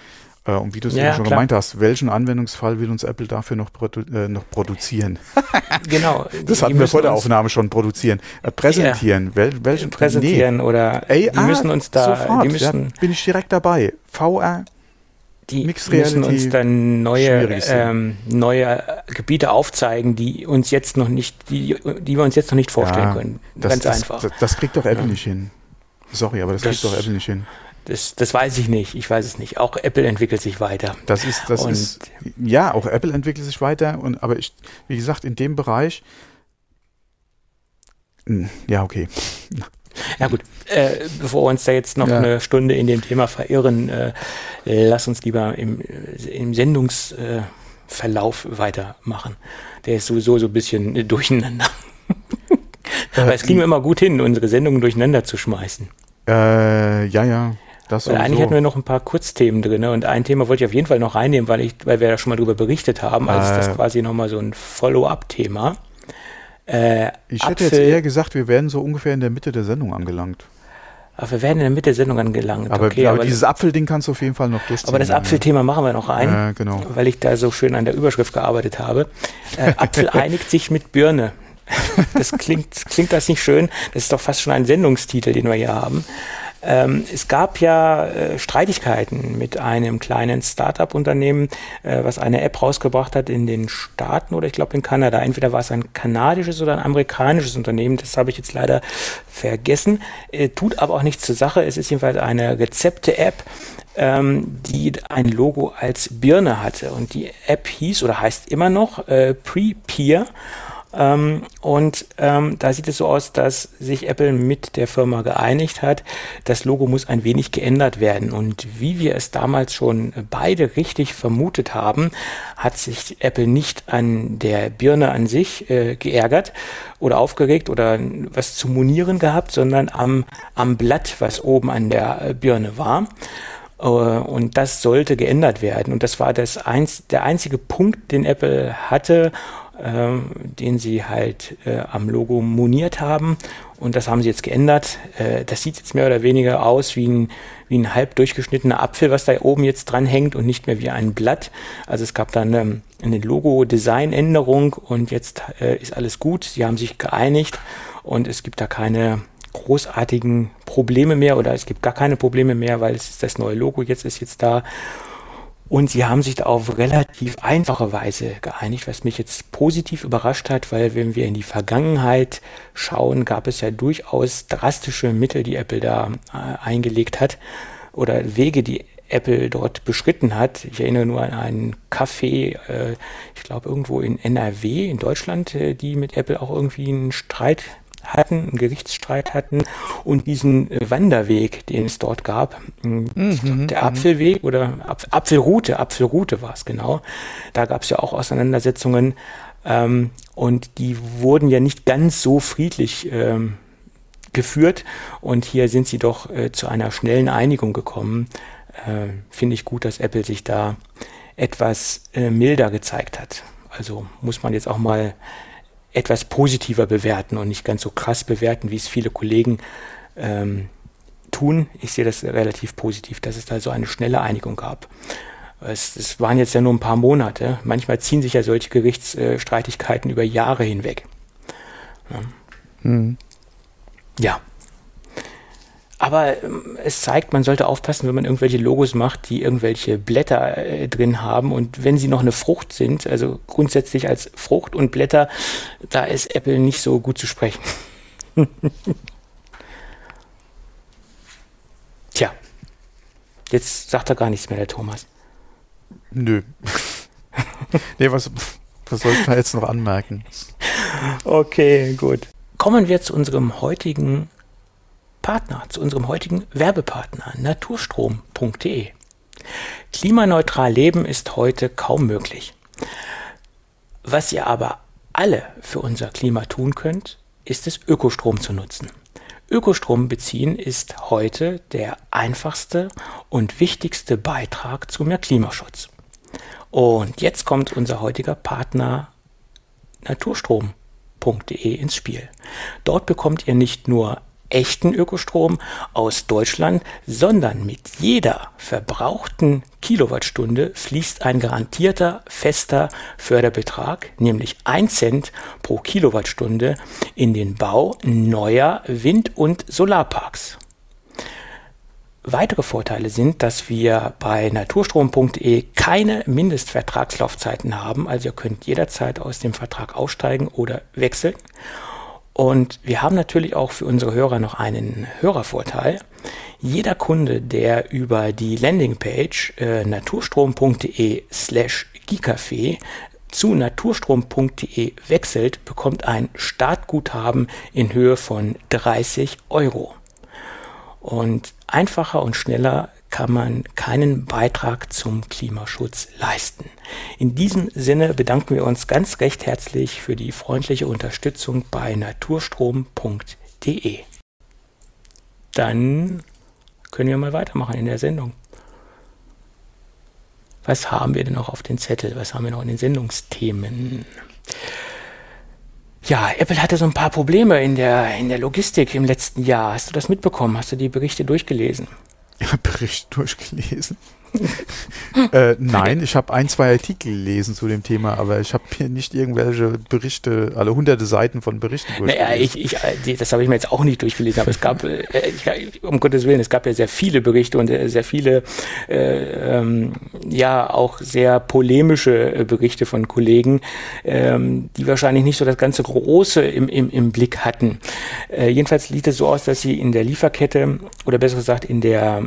Äh, und wie du es ja, schon klar. gemeint hast, welchen Anwendungsfall will uns Apple dafür noch, produ äh, noch produzieren? genau. Das hatten wir vor der Aufnahme schon produzieren. Äh, präsentieren. Ja. Wel welchen, präsentieren nee. oder AR, die müssen uns da, sofort, die müssen, ja, bin ich direkt dabei. VR, die müssen uns dann neue, ähm, neue Gebiete aufzeigen, die uns jetzt noch nicht, die, die wir uns jetzt noch nicht vorstellen ja, können. Das, Ganz das, einfach. Das, das, kriegt doch Apple nicht hin. Sorry, aber das, das kriegt doch Apple nicht hin. Das, das weiß ich nicht. Ich weiß es nicht. Auch Apple entwickelt sich weiter. Das ist, das und ist, ja, auch Apple entwickelt sich weiter. Und, aber ich, wie gesagt, in dem Bereich, hm, ja, okay. Ja gut, äh, bevor wir uns da jetzt noch ja. eine Stunde in dem Thema verirren, äh, lass uns lieber im, im Sendungsverlauf äh, weitermachen. Der ist sowieso so ein bisschen durcheinander. Aber es ging mir immer gut hin, unsere Sendungen durcheinander zu schmeißen. Äh, ja, ja. Das eigentlich hatten wir noch ein paar Kurzthemen drin ne? und ein Thema wollte ich auf jeden Fall noch reinnehmen, weil, ich, weil wir da schon mal drüber berichtet haben. Also äh, ist das quasi nochmal so ein Follow-up-Thema. Äh, ich hätte Apfel, jetzt eher gesagt, wir werden so ungefähr in der Mitte der Sendung angelangt. Aber wir werden in der Mitte der Sendung angelangt. Aber, okay, aber, aber dieses Apfelding kannst du auf jeden Fall noch durchziehen. Aber das Apfelthema machen wir noch ein, äh, genau. weil ich da so schön an der Überschrift gearbeitet habe. Äh, Apfel einigt sich mit Birne. Das klingt, klingt das nicht schön? Das ist doch fast schon ein Sendungstitel, den wir hier haben. Ähm, es gab ja äh, Streitigkeiten mit einem kleinen Startup-Unternehmen, äh, was eine App rausgebracht hat in den Staaten oder ich glaube in Kanada. Entweder war es ein kanadisches oder ein amerikanisches Unternehmen, das habe ich jetzt leider vergessen. Äh, tut aber auch nichts zur Sache. Es ist jedenfalls eine Rezepte-App, ähm, die ein Logo als Birne hatte. Und die App hieß oder heißt immer noch äh, Pre-Peer. Ähm, und ähm, da sieht es so aus, dass sich Apple mit der Firma geeinigt hat. Das Logo muss ein wenig geändert werden. Und wie wir es damals schon beide richtig vermutet haben, hat sich Apple nicht an der Birne an sich äh, geärgert oder aufgeregt oder was zu monieren gehabt, sondern am, am Blatt, was oben an der Birne war. Äh, und das sollte geändert werden. Und das war das eins, der einzige Punkt, den Apple hatte, den sie halt äh, am Logo moniert haben. Und das haben sie jetzt geändert. Äh, das sieht jetzt mehr oder weniger aus wie ein, wie ein halb durchgeschnittener Apfel, was da oben jetzt dran hängt und nicht mehr wie ein Blatt. Also es gab dann ähm, eine Logo-Design-Änderung und jetzt äh, ist alles gut. Sie haben sich geeinigt und es gibt da keine großartigen Probleme mehr oder es gibt gar keine Probleme mehr, weil es ist das neue Logo jetzt ist jetzt da und sie haben sich da auf relativ einfache Weise geeinigt, was mich jetzt positiv überrascht hat, weil wenn wir in die Vergangenheit schauen, gab es ja durchaus drastische Mittel, die Apple da äh, eingelegt hat oder Wege, die Apple dort beschritten hat. Ich erinnere nur an einen Café, äh, ich glaube irgendwo in NRW in Deutschland, äh, die mit Apple auch irgendwie einen Streit hatten, einen Gerichtsstreit hatten und diesen Wanderweg, den es dort gab, hm, mhm, der mhm. Apfelweg oder Apf Apfelroute, Apfelroute war es genau. Da gab es ja auch Auseinandersetzungen ähm, und die wurden ja nicht ganz so friedlich ähm, geführt und hier sind sie doch äh, zu einer schnellen Einigung gekommen. Äh, Finde ich gut, dass Apple sich da etwas äh, milder gezeigt hat. Also muss man jetzt auch mal etwas positiver bewerten und nicht ganz so krass bewerten, wie es viele Kollegen ähm, tun. Ich sehe das relativ positiv, dass es da so eine schnelle Einigung gab. Es, es waren jetzt ja nur ein paar Monate. Manchmal ziehen sich ja solche Gerichtsstreitigkeiten über Jahre hinweg. Ja. Mhm. ja. Aber ähm, es zeigt, man sollte aufpassen, wenn man irgendwelche Logos macht, die irgendwelche Blätter äh, drin haben. Und wenn sie noch eine Frucht sind, also grundsätzlich als Frucht und Blätter, da ist Apple nicht so gut zu sprechen. Tja, jetzt sagt er gar nichts mehr, der Thomas. Nö. nee, was, was soll ich da jetzt noch anmerken? Okay, gut. Kommen wir zu unserem heutigen Partner, zu unserem heutigen Werbepartner naturstrom.de. Klimaneutral leben ist heute kaum möglich. Was ihr aber alle für unser Klima tun könnt, ist es Ökostrom zu nutzen. Ökostrom beziehen ist heute der einfachste und wichtigste Beitrag zu mehr Klimaschutz. Und jetzt kommt unser heutiger Partner naturstrom.de ins Spiel. Dort bekommt ihr nicht nur echten Ökostrom aus Deutschland, sondern mit jeder verbrauchten Kilowattstunde fließt ein garantierter fester Förderbetrag, nämlich 1 Cent pro Kilowattstunde, in den Bau neuer Wind- und Solarparks. Weitere Vorteile sind, dass wir bei naturstrom.de keine Mindestvertragslaufzeiten haben, also ihr könnt jederzeit aus dem Vertrag aussteigen oder wechseln. Und wir haben natürlich auch für unsere Hörer noch einen Hörervorteil. Jeder Kunde, der über die Landingpage äh, naturstrom.de slash gicafé zu naturstrom.de wechselt, bekommt ein Startguthaben in Höhe von 30 Euro. Und einfacher und schneller kann man keinen Beitrag zum Klimaschutz leisten. In diesem Sinne bedanken wir uns ganz recht herzlich für die freundliche Unterstützung bei naturstrom.de. Dann können wir mal weitermachen in der Sendung. Was haben wir denn noch auf den Zettel? Was haben wir noch in den Sendungsthemen? Ja, Apple hatte so ein paar Probleme in der, in der Logistik im letzten Jahr. Hast du das mitbekommen? Hast du die Berichte durchgelesen? Bericht durchgelesen. Äh, nein, ich habe ein, zwei Artikel gelesen zu dem Thema, aber ich habe hier nicht irgendwelche Berichte, alle hunderte Seiten von Berichten durchgelesen. Naja, ich, ich, äh, das habe ich mir jetzt auch nicht durchgelesen, aber es gab, äh, ich, um Gottes Willen, es gab ja sehr viele Berichte und äh, sehr viele, äh, ähm, ja, auch sehr polemische Berichte von Kollegen, ähm, die wahrscheinlich nicht so das ganze Große im, im, im Blick hatten. Äh, jedenfalls sieht es so aus, dass sie in der Lieferkette oder besser gesagt in der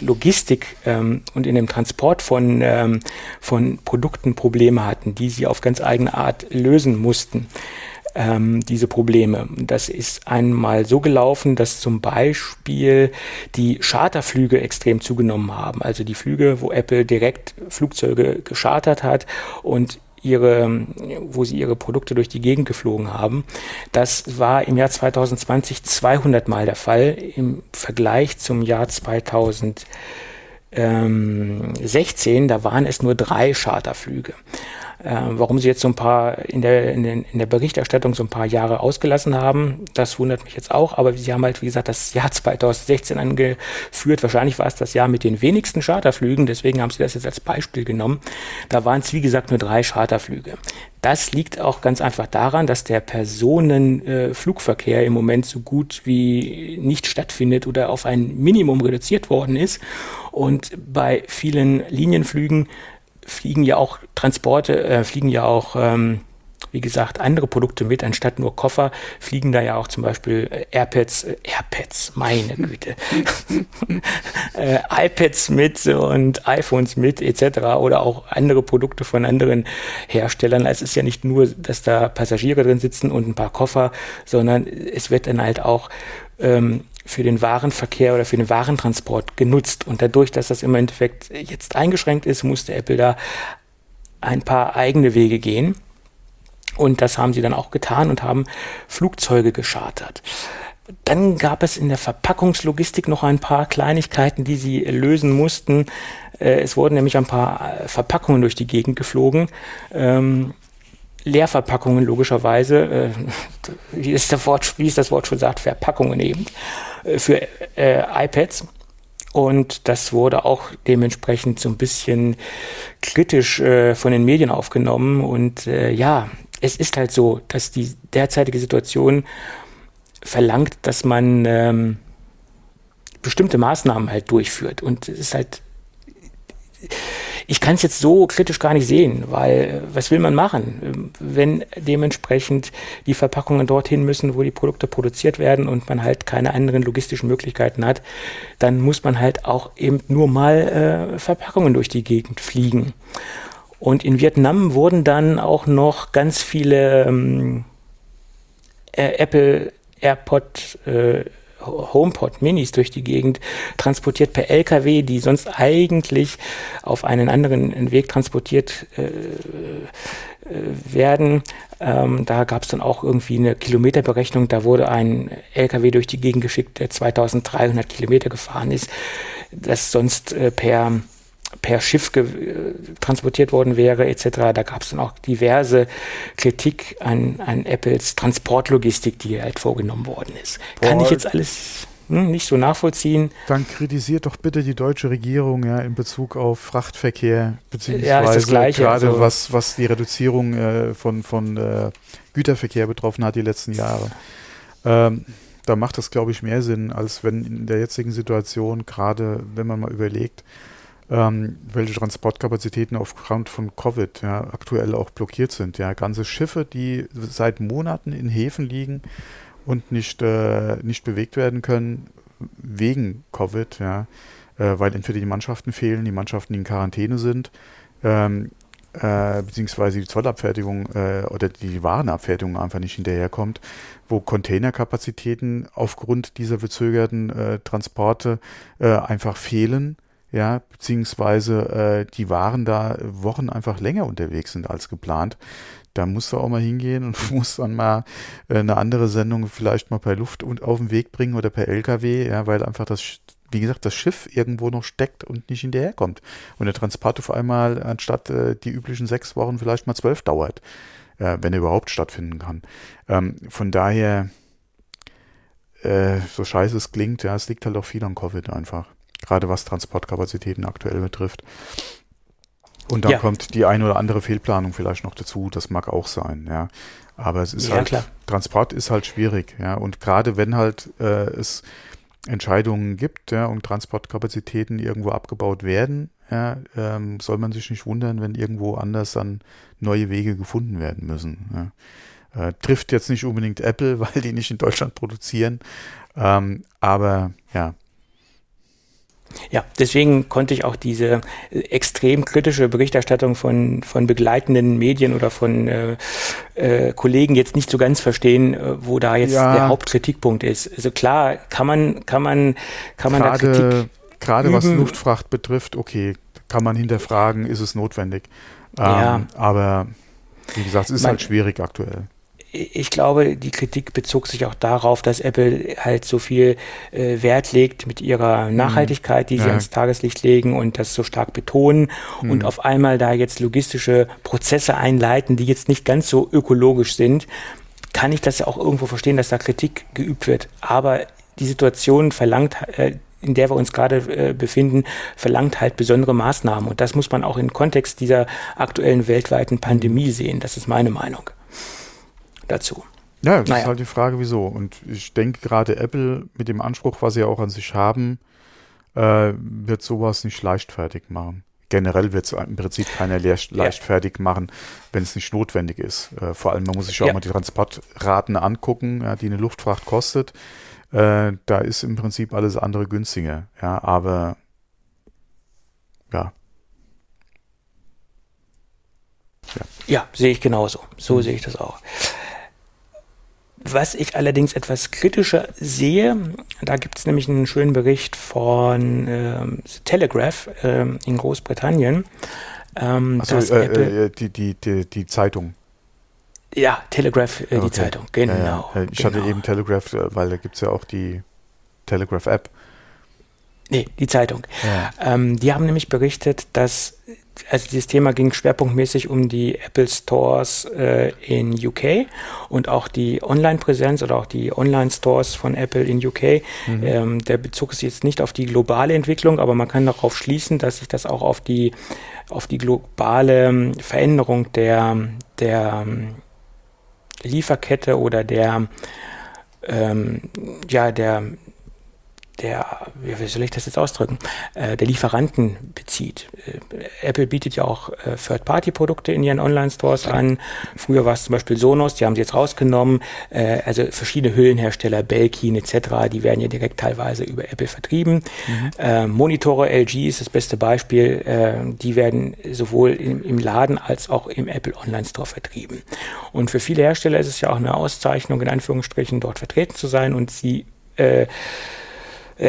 Logistik ähm, und in dem Transport von, ähm, von Produkten Probleme hatten, die sie auf ganz eigene Art lösen mussten. Ähm, diese Probleme. Das ist einmal so gelaufen, dass zum Beispiel die Charterflüge extrem zugenommen haben. Also die Flüge, wo Apple direkt Flugzeuge geschartert hat und ihre, wo sie ihre Produkte durch die Gegend geflogen haben. Das war im Jahr 2020 200 Mal der Fall im Vergleich zum Jahr 2000 ähm, 16, da waren es nur drei Charterflüge. Äh, warum sie jetzt so ein paar in der, in, den, in der Berichterstattung so ein paar Jahre ausgelassen haben, das wundert mich jetzt auch. Aber sie haben halt, wie gesagt, das Jahr 2016 angeführt. Wahrscheinlich war es das Jahr mit den wenigsten Charterflügen. Deswegen haben sie das jetzt als Beispiel genommen. Da waren es, wie gesagt, nur drei Charterflüge. Das liegt auch ganz einfach daran, dass der Personenflugverkehr äh, im Moment so gut wie nicht stattfindet oder auf ein Minimum reduziert worden ist. Und bei vielen Linienflügen fliegen ja auch Transporte, äh, fliegen ja auch ähm, wie gesagt, andere Produkte mit, anstatt nur Koffer, fliegen da ja auch zum Beispiel äh, AirPads, äh, AirPads, meine Güte, äh, iPads mit und iPhones mit etc. oder auch andere Produkte von anderen Herstellern. Es ist ja nicht nur, dass da Passagiere drin sitzen und ein paar Koffer, sondern es wird dann halt auch ähm, für den Warenverkehr oder für den Warentransport genutzt. Und dadurch, dass das im Endeffekt jetzt eingeschränkt ist, musste Apple da ein paar eigene Wege gehen. Und das haben sie dann auch getan und haben Flugzeuge geschartert. Dann gab es in der Verpackungslogistik noch ein paar Kleinigkeiten, die sie lösen mussten. Äh, es wurden nämlich ein paar äh, Verpackungen durch die Gegend geflogen. Ähm, Leerverpackungen logischerweise, äh, wie, ist der Wort, wie ist das Wort schon sagt, Verpackungen eben, für iPads. Und das wurde auch dementsprechend so ein bisschen kritisch äh, von den Medien aufgenommen. Und äh, ja, es ist halt so, dass die derzeitige Situation verlangt, dass man ähm, bestimmte Maßnahmen halt durchführt. Und es ist halt, ich kann es jetzt so kritisch gar nicht sehen, weil was will man machen, wenn dementsprechend die Verpackungen dorthin müssen, wo die Produkte produziert werden und man halt keine anderen logistischen Möglichkeiten hat, dann muss man halt auch eben nur mal äh, Verpackungen durch die Gegend fliegen. Und in Vietnam wurden dann auch noch ganz viele ähm, äh, Apple AirPod äh, HomePod Minis durch die Gegend transportiert per LKW, die sonst eigentlich auf einen anderen Weg transportiert äh, äh werden. Ähm, da gab es dann auch irgendwie eine Kilometerberechnung. Da wurde ein LKW durch die Gegend geschickt, der 2300 Kilometer gefahren ist, das sonst äh, per per Schiff transportiert worden wäre etc. Da gab es dann auch diverse Kritik an, an Apples Transportlogistik, die halt vorgenommen worden ist. Boah. Kann ich jetzt alles hm, nicht so nachvollziehen. Dann kritisiert doch bitte die deutsche Regierung ja in Bezug auf Frachtverkehr beziehungsweise ja, gerade also was, was die Reduzierung äh, von, von äh, Güterverkehr betroffen hat die letzten Jahre. Ähm, da macht das, glaube ich, mehr Sinn, als wenn in der jetzigen Situation, gerade wenn man mal überlegt, ähm, welche Transportkapazitäten aufgrund von Covid ja, aktuell auch blockiert sind. Ja, ganze Schiffe, die seit Monaten in Häfen liegen und nicht, äh, nicht bewegt werden können wegen Covid, ja, äh, weil entweder die Mannschaften fehlen, die Mannschaften, in Quarantäne sind, ähm, äh, beziehungsweise die Zollabfertigung äh, oder die Warenabfertigung einfach nicht hinterherkommt, wo Containerkapazitäten aufgrund dieser verzögerten äh, Transporte äh, einfach fehlen ja, beziehungsweise äh, die Waren da Wochen einfach länger unterwegs sind als geplant. Da musst du auch mal hingehen und musst dann mal äh, eine andere Sendung vielleicht mal per Luft und auf den Weg bringen oder per LKW, ja, weil einfach das, wie gesagt, das Schiff irgendwo noch steckt und nicht hinterherkommt. Und der Transport auf einmal anstatt äh, die üblichen sechs Wochen vielleicht mal zwölf dauert, äh, wenn er überhaupt stattfinden kann. Ähm, von daher, äh, so scheiße es klingt, ja, es liegt halt auch viel an Covid einfach gerade was Transportkapazitäten aktuell betrifft. Und dann ja. kommt die eine oder andere Fehlplanung vielleicht noch dazu, das mag auch sein, ja. Aber es ist ja, halt, klar. Transport ist halt schwierig, ja. Und gerade wenn halt äh, es Entscheidungen gibt, ja, und Transportkapazitäten irgendwo abgebaut werden, ja, ähm, soll man sich nicht wundern, wenn irgendwo anders dann neue Wege gefunden werden müssen. Ja. Äh, trifft jetzt nicht unbedingt Apple, weil die nicht in Deutschland produzieren. Ähm, aber ja, ja, deswegen konnte ich auch diese äh, extrem kritische Berichterstattung von, von begleitenden Medien oder von äh, äh, Kollegen jetzt nicht so ganz verstehen, äh, wo da jetzt ja. der Hauptkritikpunkt ist. Also klar, kann man, kann man, kann man gerade, da Kritik Gerade was Luftfracht betrifft, okay, kann man hinterfragen, ist es notwendig. Ähm, ja. Aber wie gesagt, es ist man, halt schwierig aktuell ich glaube, die Kritik bezog sich auch darauf, dass Apple halt so viel äh, Wert legt mit ihrer mhm. Nachhaltigkeit, die sie ja. ans Tageslicht legen und das so stark betonen mhm. und auf einmal da jetzt logistische Prozesse einleiten, die jetzt nicht ganz so ökologisch sind, kann ich das ja auch irgendwo verstehen, dass da Kritik geübt wird. Aber die Situation verlangt, äh, in der wir uns gerade äh, befinden, verlangt halt besondere Maßnahmen. Und das muss man auch im Kontext dieser aktuellen weltweiten Pandemie sehen. Das ist meine Meinung dazu. Ja, das naja. ist halt die Frage, wieso. Und ich denke gerade Apple mit dem Anspruch, was sie auch an sich haben, äh, wird sowas nicht leichtfertig machen. generell wird es im Prinzip keiner leichtfertig ja. machen, wenn es nicht notwendig ist. Äh, vor allem, man muss sich ja auch mal die Transportraten angucken, ja, die eine Luftfracht kostet. Äh, da ist im Prinzip alles andere günstiger. Ja, aber ja. Ja, ja sehe ich genauso. So mhm. sehe ich das auch. Was ich allerdings etwas kritischer sehe, da gibt es nämlich einen schönen Bericht von ähm, Telegraph ähm, in Großbritannien. Ähm, Achso, äh, äh, die, die, die, die Zeitung. Ja, Telegraph, äh, okay. die Zeitung, genau. Ja, ja. Ich genau. hatte eben Telegraph, äh, weil da gibt es ja auch die Telegraph-App. Nee, die Zeitung. Ja. Ähm, die haben nämlich berichtet, dass also dieses Thema ging schwerpunktmäßig um die Apple Stores äh, in UK und auch die Online-Präsenz oder auch die Online-Stores von Apple in UK. Mhm. Ähm, der Bezug ist jetzt nicht auf die globale Entwicklung, aber man kann darauf schließen, dass sich das auch auf die, auf die globale ähm, Veränderung der, der ähm, Lieferkette oder der, ähm, ja, der, der, wie soll ich das jetzt ausdrücken, äh, der Lieferanten bezieht. Äh, Apple bietet ja auch äh, Third-Party-Produkte in ihren Online-Stores an. Früher war es zum Beispiel Sonos, die haben sie jetzt rausgenommen. Äh, also verschiedene Hüllenhersteller, Belkin etc., die werden ja direkt teilweise über Apple vertrieben. Mhm. Äh, Monitore LG ist das beste Beispiel. Die werden sowohl im, im Laden als auch im Apple Online-Store vertrieben. Und für viele Hersteller ist es ja auch eine Auszeichnung, in Anführungsstrichen, dort vertreten zu sein und sie äh,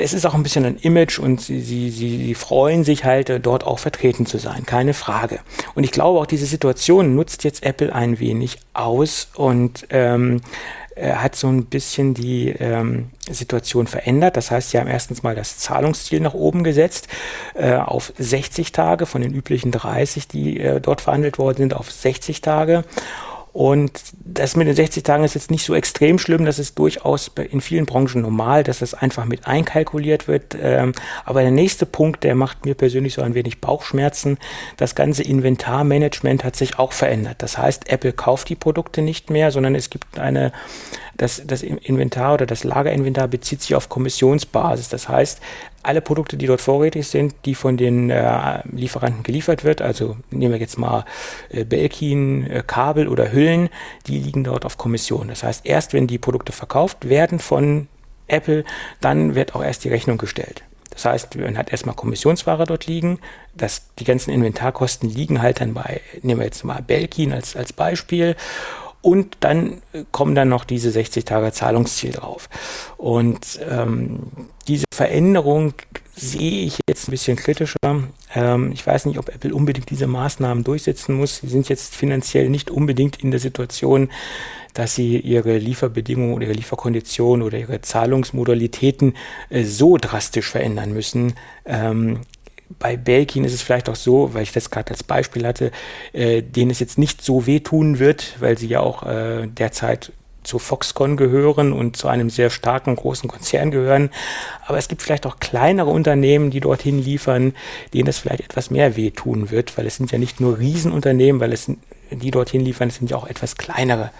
es ist auch ein bisschen ein Image und sie, sie, sie freuen sich halt, äh, dort auch vertreten zu sein, keine Frage. Und ich glaube auch, diese Situation nutzt jetzt Apple ein wenig aus und ähm, hat so ein bisschen die ähm, Situation verändert. Das heißt, sie haben erstens mal das Zahlungsziel nach oben gesetzt, äh, auf 60 Tage von den üblichen 30, die äh, dort verhandelt worden sind, auf 60 Tage. Und das mit den 60 Tagen ist jetzt nicht so extrem schlimm. Das ist durchaus in vielen Branchen normal, dass das einfach mit einkalkuliert wird. Ähm, aber der nächste Punkt, der macht mir persönlich so ein wenig Bauchschmerzen. Das ganze Inventarmanagement hat sich auch verändert. Das heißt, Apple kauft die Produkte nicht mehr, sondern es gibt eine das, das Inventar oder das Lagerinventar bezieht sich auf Kommissionsbasis. Das heißt, alle Produkte, die dort vorrätig sind, die von den äh, Lieferanten geliefert wird, also nehmen wir jetzt mal äh, Belkin, äh, Kabel oder Hüllen, die liegen dort auf Kommission. Das heißt, erst wenn die Produkte verkauft werden von Apple, dann wird auch erst die Rechnung gestellt. Das heißt, man hat erstmal Kommissionsware dort liegen. Das, die ganzen Inventarkosten liegen halt dann bei, nehmen wir jetzt mal Belkin als, als Beispiel. Und dann kommen dann noch diese 60 Tage Zahlungsziel drauf. Und ähm, diese Veränderung sehe ich jetzt ein bisschen kritischer. Ähm, ich weiß nicht, ob Apple unbedingt diese Maßnahmen durchsetzen muss. Sie sind jetzt finanziell nicht unbedingt in der Situation, dass sie ihre Lieferbedingungen oder ihre Lieferkonditionen oder ihre Zahlungsmodalitäten äh, so drastisch verändern müssen. Ähm, bei Belkin ist es vielleicht auch so, weil ich das gerade als Beispiel hatte, äh, denen es jetzt nicht so wehtun wird, weil sie ja auch äh, derzeit zu Foxconn gehören und zu einem sehr starken großen Konzern gehören. Aber es gibt vielleicht auch kleinere Unternehmen, die dorthin liefern, denen es vielleicht etwas mehr wehtun wird, weil es sind ja nicht nur Riesenunternehmen, weil es die dorthin liefern, es sind ja auch etwas kleinere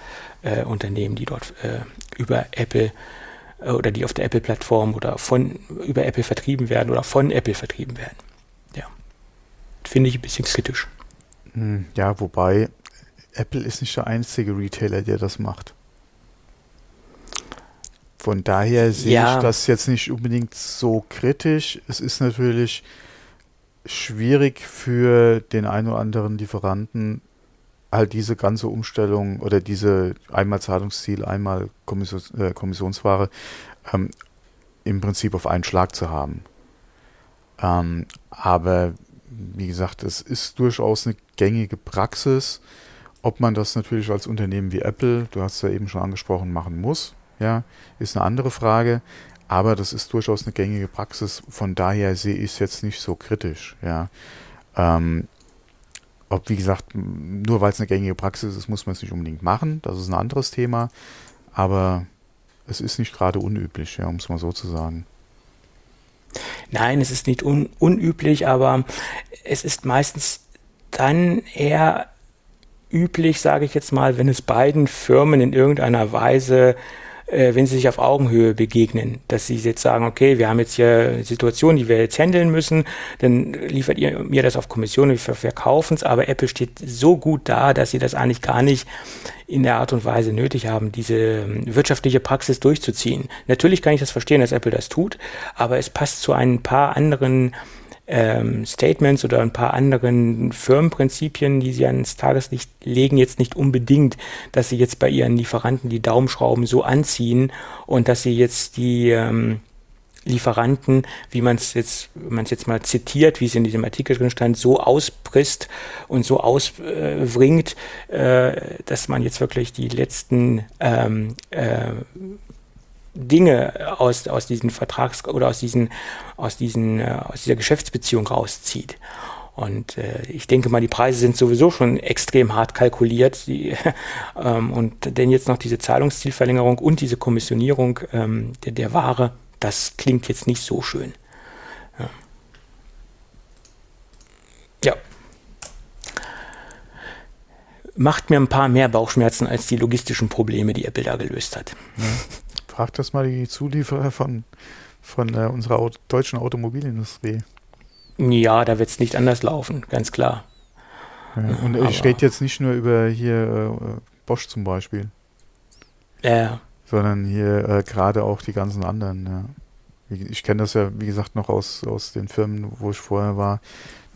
äh, Unternehmen, die dort äh, über Apple äh, oder die auf der Apple-Plattform oder von über Apple vertrieben werden oder von Apple vertrieben werden finde ich ein bisschen kritisch. Hm, ja, wobei Apple ist nicht der einzige Retailer, der das macht. Von daher sehe ja. ich das jetzt nicht unbedingt so kritisch. Es ist natürlich schwierig für den einen oder anderen Lieferanten, halt diese ganze Umstellung oder diese einmal Zahlungsziel, einmal Kommissions äh, Kommissionsware ähm, im Prinzip auf einen Schlag zu haben. Ähm, aber wie gesagt, es ist durchaus eine gängige Praxis. Ob man das natürlich als Unternehmen wie Apple, du hast es ja eben schon angesprochen, machen muss, ja, ist eine andere Frage. Aber das ist durchaus eine gängige Praxis. Von daher sehe ich es jetzt nicht so kritisch, ja. Ähm, ob, wie gesagt, nur weil es eine gängige Praxis ist, muss man es nicht unbedingt machen. Das ist ein anderes Thema. Aber es ist nicht gerade unüblich, ja, um es mal so zu sagen. Nein, es ist nicht un unüblich, aber es ist meistens dann eher üblich, sage ich jetzt mal, wenn es beiden Firmen in irgendeiner Weise äh, wenn sie sich auf Augenhöhe begegnen, dass sie jetzt sagen, okay, wir haben jetzt hier eine Situation, die wir jetzt handeln müssen, dann liefert ihr mir das auf Kommission wir verkaufen es, aber Apple steht so gut da, dass sie das eigentlich gar nicht in der Art und Weise nötig haben, diese ähm, wirtschaftliche Praxis durchzuziehen. Natürlich kann ich das verstehen, dass Apple das tut, aber es passt zu ein paar anderen ähm, Statements oder ein paar anderen Firmenprinzipien, die sie ans Tageslicht legen, jetzt nicht unbedingt, dass sie jetzt bei ihren Lieferanten die Daumenschrauben so anziehen und dass sie jetzt die ähm, Lieferanten, wie man es jetzt, man es jetzt mal zitiert, wie es in diesem Artikel drin stand, so auspresst und so ausbringt, äh, dass man jetzt wirklich die letzten ähm, äh, Dinge aus, aus diesen Vertrags- oder aus diesen, aus diesen, äh, aus dieser Geschäftsbeziehung rauszieht. Und äh, ich denke mal, die Preise sind sowieso schon extrem hart kalkuliert. Die, ähm, und denn jetzt noch diese Zahlungszielverlängerung und diese Kommissionierung ähm, der, der Ware, das klingt jetzt nicht so schön. Ja. ja. Macht mir ein paar mehr Bauchschmerzen als die logistischen Probleme, die Apple da gelöst hat. Ja. Frag das mal die Zulieferer von, von äh, unserer Auto, deutschen Automobilindustrie. Ja, da wird es nicht anders laufen, ganz klar. Ja, und ja, ich rede jetzt nicht nur über hier äh, Bosch zum Beispiel. Ja. Sondern hier äh, gerade auch die ganzen anderen. Ja. Ich kenne das ja, wie gesagt, noch aus, aus den Firmen, wo ich vorher war,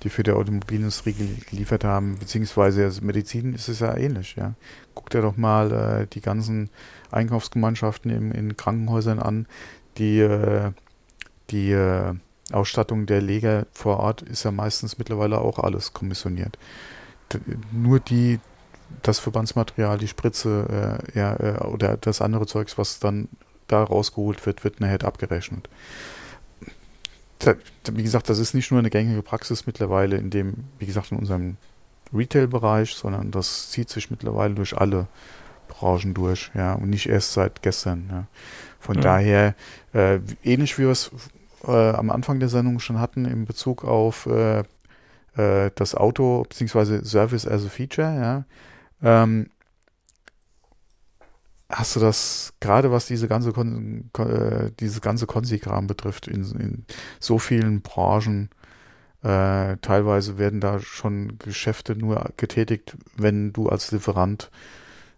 die für die Automobilindustrie geliefert haben, beziehungsweise also Medizin ist es ja ähnlich. Ja. Guck dir doch mal äh, die ganzen Einkaufsgemeinschaften in, in Krankenhäusern an, die, äh, die äh, Ausstattung der Leger vor Ort ist ja meistens mittlerweile auch alles kommissioniert. Nur die, das Verbandsmaterial, die Spritze äh, ja, äh, oder das andere Zeugs, was dann da rausgeholt wird, wird nachher abgerechnet. Wie gesagt, das ist nicht nur eine gängige Praxis mittlerweile in dem, wie gesagt, in unserem Retail-Bereich, sondern das zieht sich mittlerweile durch alle Branchen durch, ja, und nicht erst seit gestern. Ja. Von ja. daher, äh, ähnlich wie wir es äh, am Anfang der Sendung schon hatten in Bezug auf äh, äh das Auto bzw. Service as a Feature, ja, ähm, hast du das gerade was diese ganze Kon äh, dieses ganze Konsigram betrifft in, in, so vielen Branchen äh, teilweise werden da schon Geschäfte nur getätigt, wenn du als Lieferant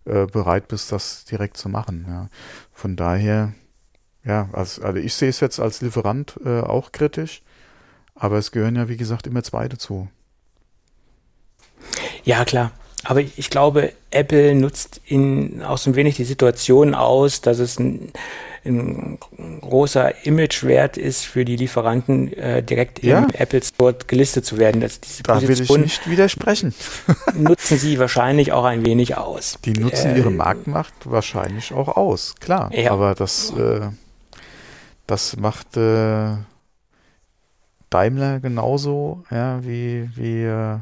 äh, bereit bist, das direkt zu machen. Ja. Von daher, ja, also, also ich sehe es jetzt als Lieferant äh, auch kritisch, aber es gehören ja, wie gesagt, immer zwei dazu. Ja, klar. Aber ich glaube, Apple nutzt in, auch so ein wenig die Situation aus, dass es ein, ein großer Imagewert ist für die Lieferanten, äh, direkt ja. im Apple Store gelistet zu werden. Dass diese da will ich nicht widersprechen. nutzen sie wahrscheinlich auch ein wenig aus. Die nutzen äh, ihre Marktmacht wahrscheinlich auch aus, klar. Ja. Aber das, äh, das macht äh, Daimler genauso, ja, wie, wie äh,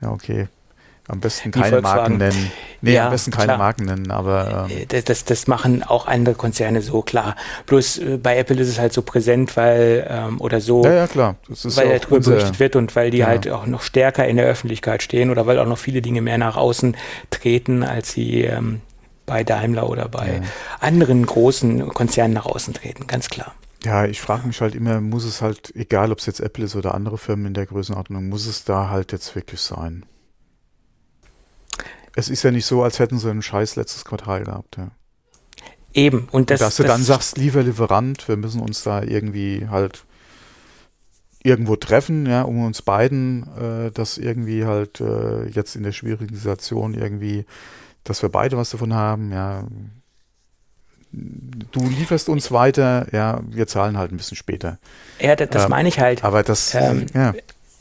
ja, okay, am besten keine Marken nennen. Nee, ja, am besten keine klar. Marken nennen, aber. Ähm. Das, das, das, machen auch andere Konzerne so, klar. Bloß äh, bei Apple ist es halt so präsent, weil, ähm, oder so. Ja, ja, klar. weil ja darüber berichtet wird und weil die ja. halt auch noch stärker in der Öffentlichkeit stehen oder weil auch noch viele Dinge mehr nach außen treten, als sie ähm, bei Daimler oder bei ja. anderen großen Konzernen nach außen treten, ganz klar. Ja, ich frage mich halt immer, muss es halt, egal ob es jetzt Apple ist oder andere Firmen in der Größenordnung, muss es da halt jetzt wirklich sein? Es ist ja nicht so, als hätten sie ein scheiß letztes Quartal gehabt. Ja. Eben. Und, das, und dass du das dann sagst, lieber Lieferant, wir müssen uns da irgendwie halt irgendwo treffen, ja, um uns beiden äh, das irgendwie halt äh, jetzt in der schwierigen Situation irgendwie, dass wir beide was davon haben, ja. Du lieferst uns weiter, ja, wir zahlen halt ein bisschen später. Ja, das, das ähm, meine ich halt. Aber das, ähm, ja.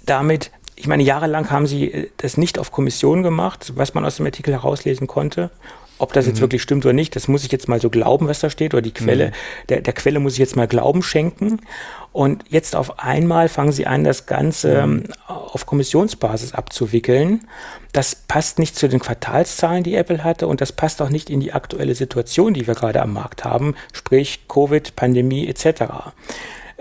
Damit ich meine, jahrelang haben sie äh, das nicht auf Kommission gemacht, was man aus dem Artikel herauslesen konnte. Ob das mhm. jetzt wirklich stimmt oder nicht, das muss ich jetzt mal so glauben, was da steht, oder die Quelle, mhm. der, der Quelle muss ich jetzt mal Glauben schenken. Und jetzt auf einmal fangen sie an, das Ganze mhm. ähm, auf Kommissionsbasis abzuwickeln. Das passt nicht zu den Quartalszahlen, die Apple hatte, und das passt auch nicht in die aktuelle Situation, die wir gerade am Markt haben, sprich Covid, Pandemie etc.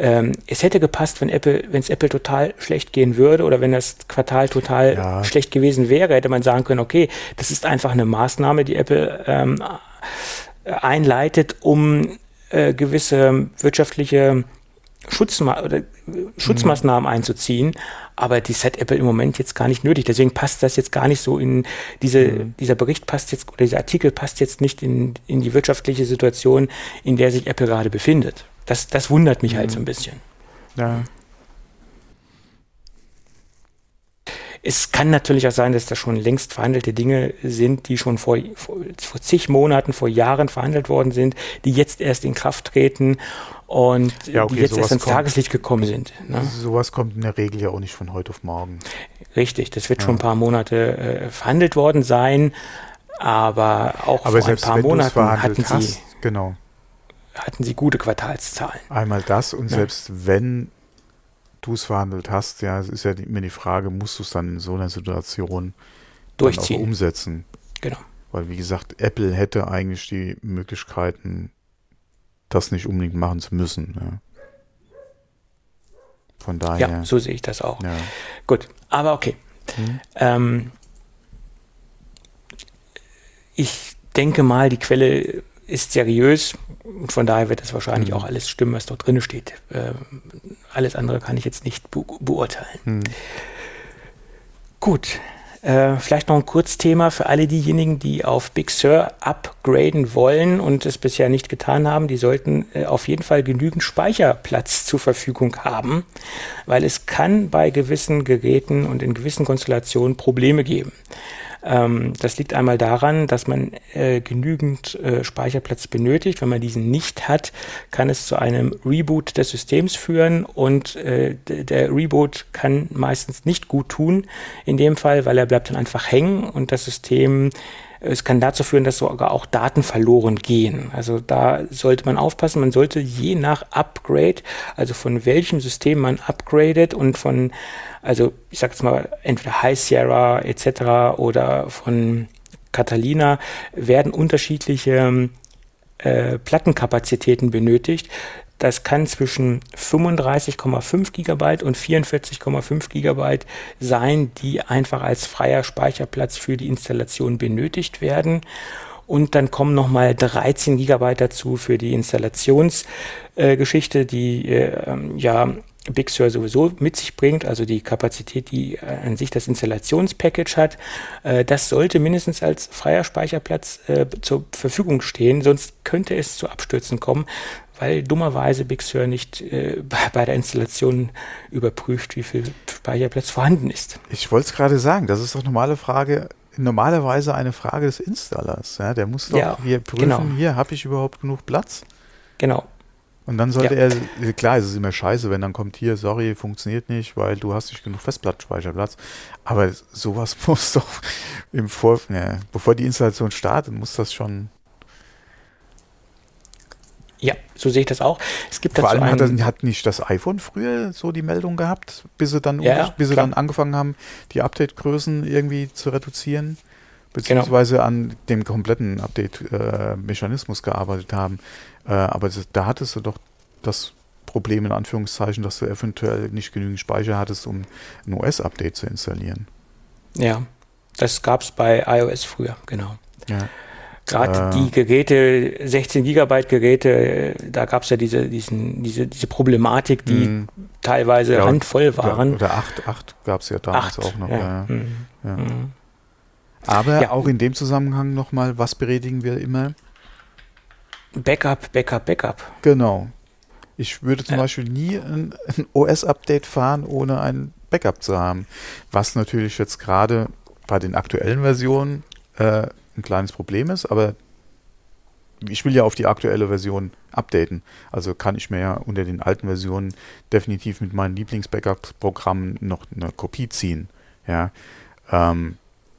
Ähm, es hätte gepasst, wenn Apple, wenn es Apple total schlecht gehen würde oder wenn das Quartal total ja. schlecht gewesen wäre, hätte man sagen können, okay, das ist einfach eine Maßnahme, die Apple ähm, äh, einleitet, um äh, gewisse wirtschaftliche Schutzma oder, Schutzmaßnahmen mhm. einzuziehen. Aber die hat Apple im Moment jetzt gar nicht nötig. Deswegen passt das jetzt gar nicht so in diese, mhm. dieser Bericht passt jetzt, oder dieser Artikel passt jetzt nicht in, in die wirtschaftliche Situation, in der sich Apple gerade befindet. Das, das wundert mich halt mhm. halt so ein bisschen. Ja. Es kann natürlich auch sein, dass das schon längst verhandelte Dinge sind, die schon vor, vor, vor zig Monaten, vor Jahren verhandelt worden sind, die jetzt erst in Kraft treten und ja, okay, die jetzt erst ins kommt, Tageslicht gekommen sind. Ne? Sowas kommt in der Regel ja auch nicht von heute auf morgen. Richtig, das wird ja. schon ein paar Monate äh, verhandelt worden sein, aber auch aber vor ein paar Monaten hatten sie, hast, genau. Hatten sie gute Quartalszahlen. Einmal das und ja. selbst wenn du es verhandelt hast, ja, es ist ja immer die Frage, musst du es dann in so einer Situation durchziehen, umsetzen? Genau. Weil wie gesagt, Apple hätte eigentlich die Möglichkeiten, das nicht unbedingt machen zu müssen. Ja. Von daher. Ja, so sehe ich das auch. Ja. Gut, aber okay. Hm. Ähm, ich denke mal, die Quelle ist seriös und von daher wird es wahrscheinlich mhm. auch alles stimmen, was dort drin steht. Ähm, alles andere kann ich jetzt nicht be beurteilen. Mhm. Gut, äh, vielleicht noch ein Kurzthema für alle diejenigen, die auf Big Sur upgraden wollen und es bisher nicht getan haben. Die sollten äh, auf jeden Fall genügend Speicherplatz zur Verfügung haben, weil es kann bei gewissen Geräten und in gewissen Konstellationen Probleme geben. Ähm, das liegt einmal daran, dass man äh, genügend äh, Speicherplatz benötigt. Wenn man diesen nicht hat, kann es zu einem Reboot des Systems führen und äh, der Reboot kann meistens nicht gut tun in dem Fall, weil er bleibt dann einfach hängen und das System es kann dazu führen, dass sogar auch Daten verloren gehen. Also da sollte man aufpassen. Man sollte je nach Upgrade, also von welchem System man upgradet und von, also ich sage jetzt mal, entweder High Sierra etc. oder von Catalina werden unterschiedliche äh, Plattenkapazitäten benötigt. Das kann zwischen 35,5 Gigabyte und 44,5 Gigabyte sein, die einfach als freier Speicherplatz für die Installation benötigt werden. Und dann kommen nochmal 13 Gigabyte dazu für die Installationsgeschichte, äh, die äh, ja Big Sur sowieso mit sich bringt, also die Kapazität, die äh, an sich das Installationspackage hat. Äh, das sollte mindestens als freier Speicherplatz äh, zur Verfügung stehen, sonst könnte es zu Abstürzen kommen, weil dummerweise Big Sur nicht äh, bei der Installation überprüft, wie viel Speicherplatz vorhanden ist. Ich wollte es gerade sagen, das ist doch normale Frage, normalerweise eine Frage des Installers. Ja? Der muss doch ja, hier prüfen, genau. hier habe ich überhaupt genug Platz. Genau. Und dann sollte ja. er, klar, es ist immer scheiße, wenn dann kommt hier, sorry, funktioniert nicht, weil du hast nicht genug Festplattenspeicherplatz. Aber sowas muss doch im Vor, ja, bevor die Installation startet, muss das schon ja, so sehe ich das auch. Es gibt Vor allem hat, das, hat, nicht das iPhone früher so die Meldung gehabt, bis sie dann, ja, bis sie dann angefangen haben, die Update-Größen irgendwie zu reduzieren, beziehungsweise genau. an dem kompletten Update-Mechanismus gearbeitet haben. Äh, aber da hattest du doch das Problem in Anführungszeichen, dass du eventuell nicht genügend Speicher hattest, um ein OS-Update zu installieren. Ja, das gab es bei iOS früher, genau. Ja. Gerade äh, die Geräte, 16 Gigabyte Geräte, da gab es ja diese, diesen, diese, diese Problematik, die mh. teilweise ja, handvoll waren. Oder 8, 8 gab es ja damals 8, auch noch. Ja. Ja. Mhm. Mhm. Aber auch in dem Zusammenhang nochmal, was beredigen wir immer? Backup, Backup, Backup. Genau. Ich würde zum Beispiel nie ein, ein OS-Update fahren, ohne ein Backup zu haben. Was natürlich jetzt gerade bei den aktuellen Versionen äh, ein kleines Problem ist, aber ich will ja auf die aktuelle Version updaten. Also kann ich mir ja unter den alten Versionen definitiv mit meinen Lieblings-Backup-Programmen noch eine Kopie ziehen. Ja, ähm,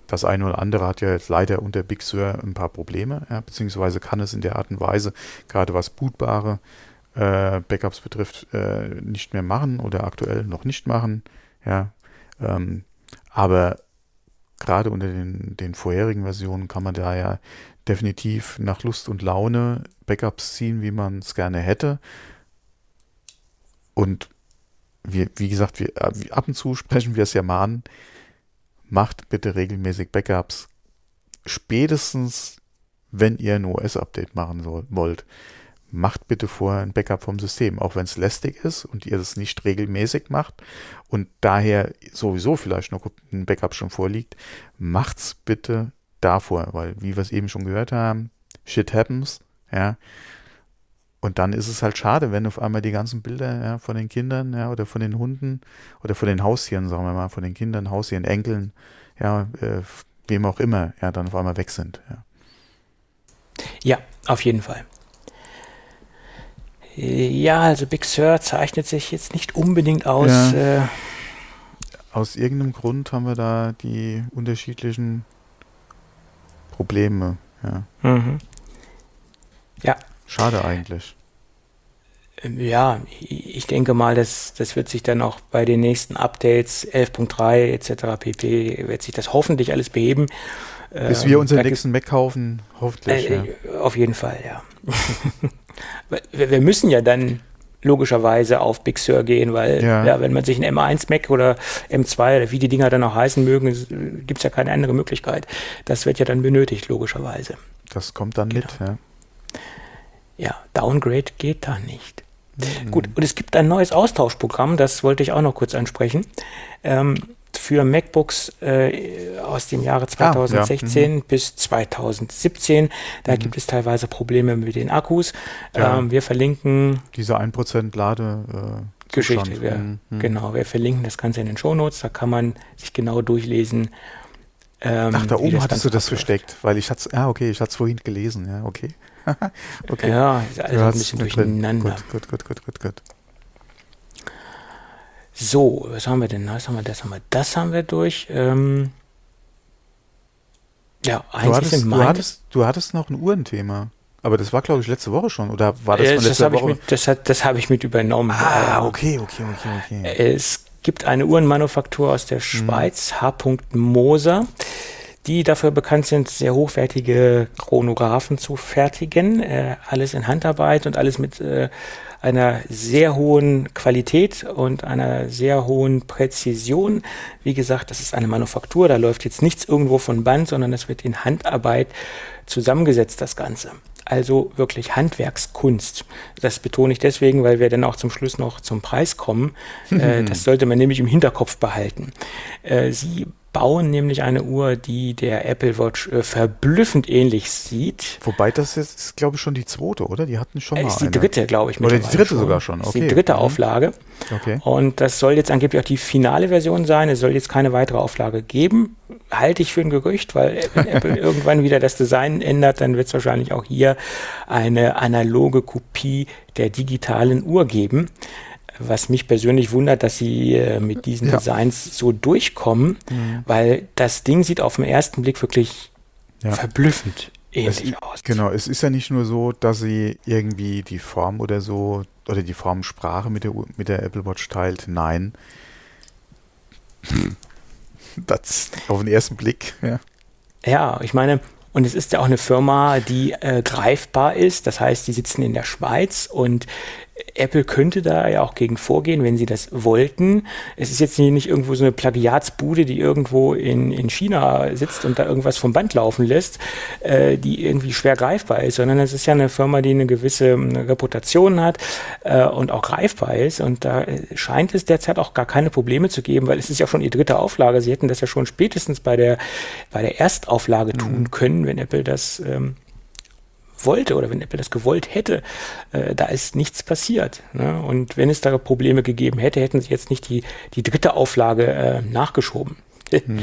das eine oder andere hat ja jetzt leider unter Big Sur ein paar Probleme, ja, beziehungsweise kann es in der Art und Weise, gerade was bootbare äh, Backups betrifft, äh, nicht mehr machen oder aktuell noch nicht machen. Ja, ähm, aber gerade unter den, den vorherigen Versionen kann man da ja definitiv nach Lust und Laune Backups ziehen, wie man es gerne hätte. Und wir, wie gesagt, wir, äh, ab und zu sprechen wir es ja mal an. Macht bitte regelmäßig Backups. Spätestens, wenn ihr ein OS-Update machen soll, wollt, macht bitte vorher ein Backup vom System, auch wenn es lästig ist und ihr das nicht regelmäßig macht und daher sowieso vielleicht noch ein Backup schon vorliegt, macht's bitte davor, weil wie wir es eben schon gehört haben, shit happens, ja. Und dann ist es halt schade, wenn auf einmal die ganzen Bilder ja, von den Kindern ja, oder von den Hunden oder von den Haustieren, sagen wir mal, von den Kindern, Haustieren, Enkeln, ja, äh, wem auch immer, ja, dann auf einmal weg sind. Ja, ja auf jeden Fall. Ja, also Big Sur zeichnet sich jetzt nicht unbedingt aus. Ja. Äh, aus irgendeinem Grund haben wir da die unterschiedlichen Probleme. Ja. Mhm. Ja. Schade eigentlich. Ähm, ja, ich denke mal, das, das wird sich dann auch bei den nächsten Updates 11.3 etc. pp. wird sich das hoffentlich alles beheben. Bis ähm, wir unseren nächsten Mac kaufen, hoffentlich. Äh, ja. Auf jeden Fall, ja. wir müssen ja dann logischerweise auf Big Sur gehen, weil ja. ja. wenn man sich ein M1 Mac oder M2 oder wie die Dinger dann auch heißen mögen, gibt es ja keine andere Möglichkeit. Das wird ja dann benötigt, logischerweise. Das kommt dann genau. mit, ja. Ja, Downgrade geht da nicht. Mhm. Gut, und es gibt ein neues Austauschprogramm, das wollte ich auch noch kurz ansprechen. Ähm, für MacBooks äh, aus dem Jahre 2016 ah, ja. mhm. bis 2017. Da mhm. gibt es teilweise Probleme mit den Akkus. Ja. Ähm, wir verlinken diese 1% Lade. Äh, Geschichte. Wir, mhm. Genau, wir verlinken das Ganze in den Shownotes. Da kann man sich genau durchlesen. Ähm, Ach, da oben hattest du das versteckt, weil ich hatte ah, okay, ich hatte es vorhin gelesen, ja, okay. okay. Ja, ist alles ein bisschen durcheinander. Gut, gut, gut, gut, gut. So, was haben wir denn? Das haben wir, das haben wir, das haben wir durch. Ähm, ja, eigentlich du hattest, sind du hattest, du hattest noch ein Uhrenthema. Aber das war, glaube ich, letzte Woche schon. Oder war das äh, von letzter das Woche? Mit, das das habe ich mit übernommen. Ah, okay, okay, okay, okay. Es gibt eine Uhrenmanufaktur aus der hm. Schweiz, hm. H. Moser, die dafür bekannt sind, sehr hochwertige Chronographen zu fertigen. Äh, alles in Handarbeit und alles mit äh, einer sehr hohen Qualität und einer sehr hohen Präzision. Wie gesagt, das ist eine Manufaktur, da läuft jetzt nichts irgendwo von Band, sondern das wird in Handarbeit zusammengesetzt, das Ganze. Also wirklich Handwerkskunst. Das betone ich deswegen, weil wir dann auch zum Schluss noch zum Preis kommen. Äh, das sollte man nämlich im Hinterkopf behalten. Äh, sie bauen nämlich eine Uhr, die der Apple Watch äh, verblüffend ähnlich sieht. Wobei das jetzt ist, glaube ich, schon die zweite, oder? Die hatten schon äh, mal ist die eine. dritte, glaube ich. Oder die dritte schon. sogar schon. Okay. Ist die dritte mhm. Auflage. Okay. Und das soll jetzt angeblich auch die finale Version sein. Es soll jetzt keine weitere Auflage geben. Halte ich für ein Gerücht, weil wenn Apple irgendwann wieder das Design ändert, dann wird es wahrscheinlich auch hier eine analoge Kopie der digitalen Uhr geben was mich persönlich wundert, dass sie äh, mit diesen ja. Designs so durchkommen, mhm. weil das Ding sieht auf den ersten Blick wirklich ja. verblüffend ähnlich es, aus. Genau, es ist ja nicht nur so, dass sie irgendwie die Form oder so oder die Formsprache mit der, mit der Apple Watch teilt. Nein. das auf den ersten Blick, ja. Ja, ich meine, und es ist ja auch eine Firma, die äh, greifbar ist. Das heißt, die sitzen in der Schweiz und Apple könnte da ja auch gegen vorgehen, wenn sie das wollten. Es ist jetzt nicht irgendwo so eine Plagiatsbude, die irgendwo in, in China sitzt und da irgendwas vom Band laufen lässt, äh, die irgendwie schwer greifbar ist, sondern es ist ja eine Firma, die eine gewisse Reputation hat äh, und auch greifbar ist. Und da scheint es derzeit auch gar keine Probleme zu geben, weil es ist ja schon die dritte Auflage. Sie hätten das ja schon spätestens bei der, bei der Erstauflage mhm. tun können, wenn Apple das ähm, wollte oder wenn Apple das gewollt hätte, äh, da ist nichts passiert. Ne? Und wenn es da Probleme gegeben hätte, hätten sie jetzt nicht die, die dritte Auflage äh, nachgeschoben. Mhm.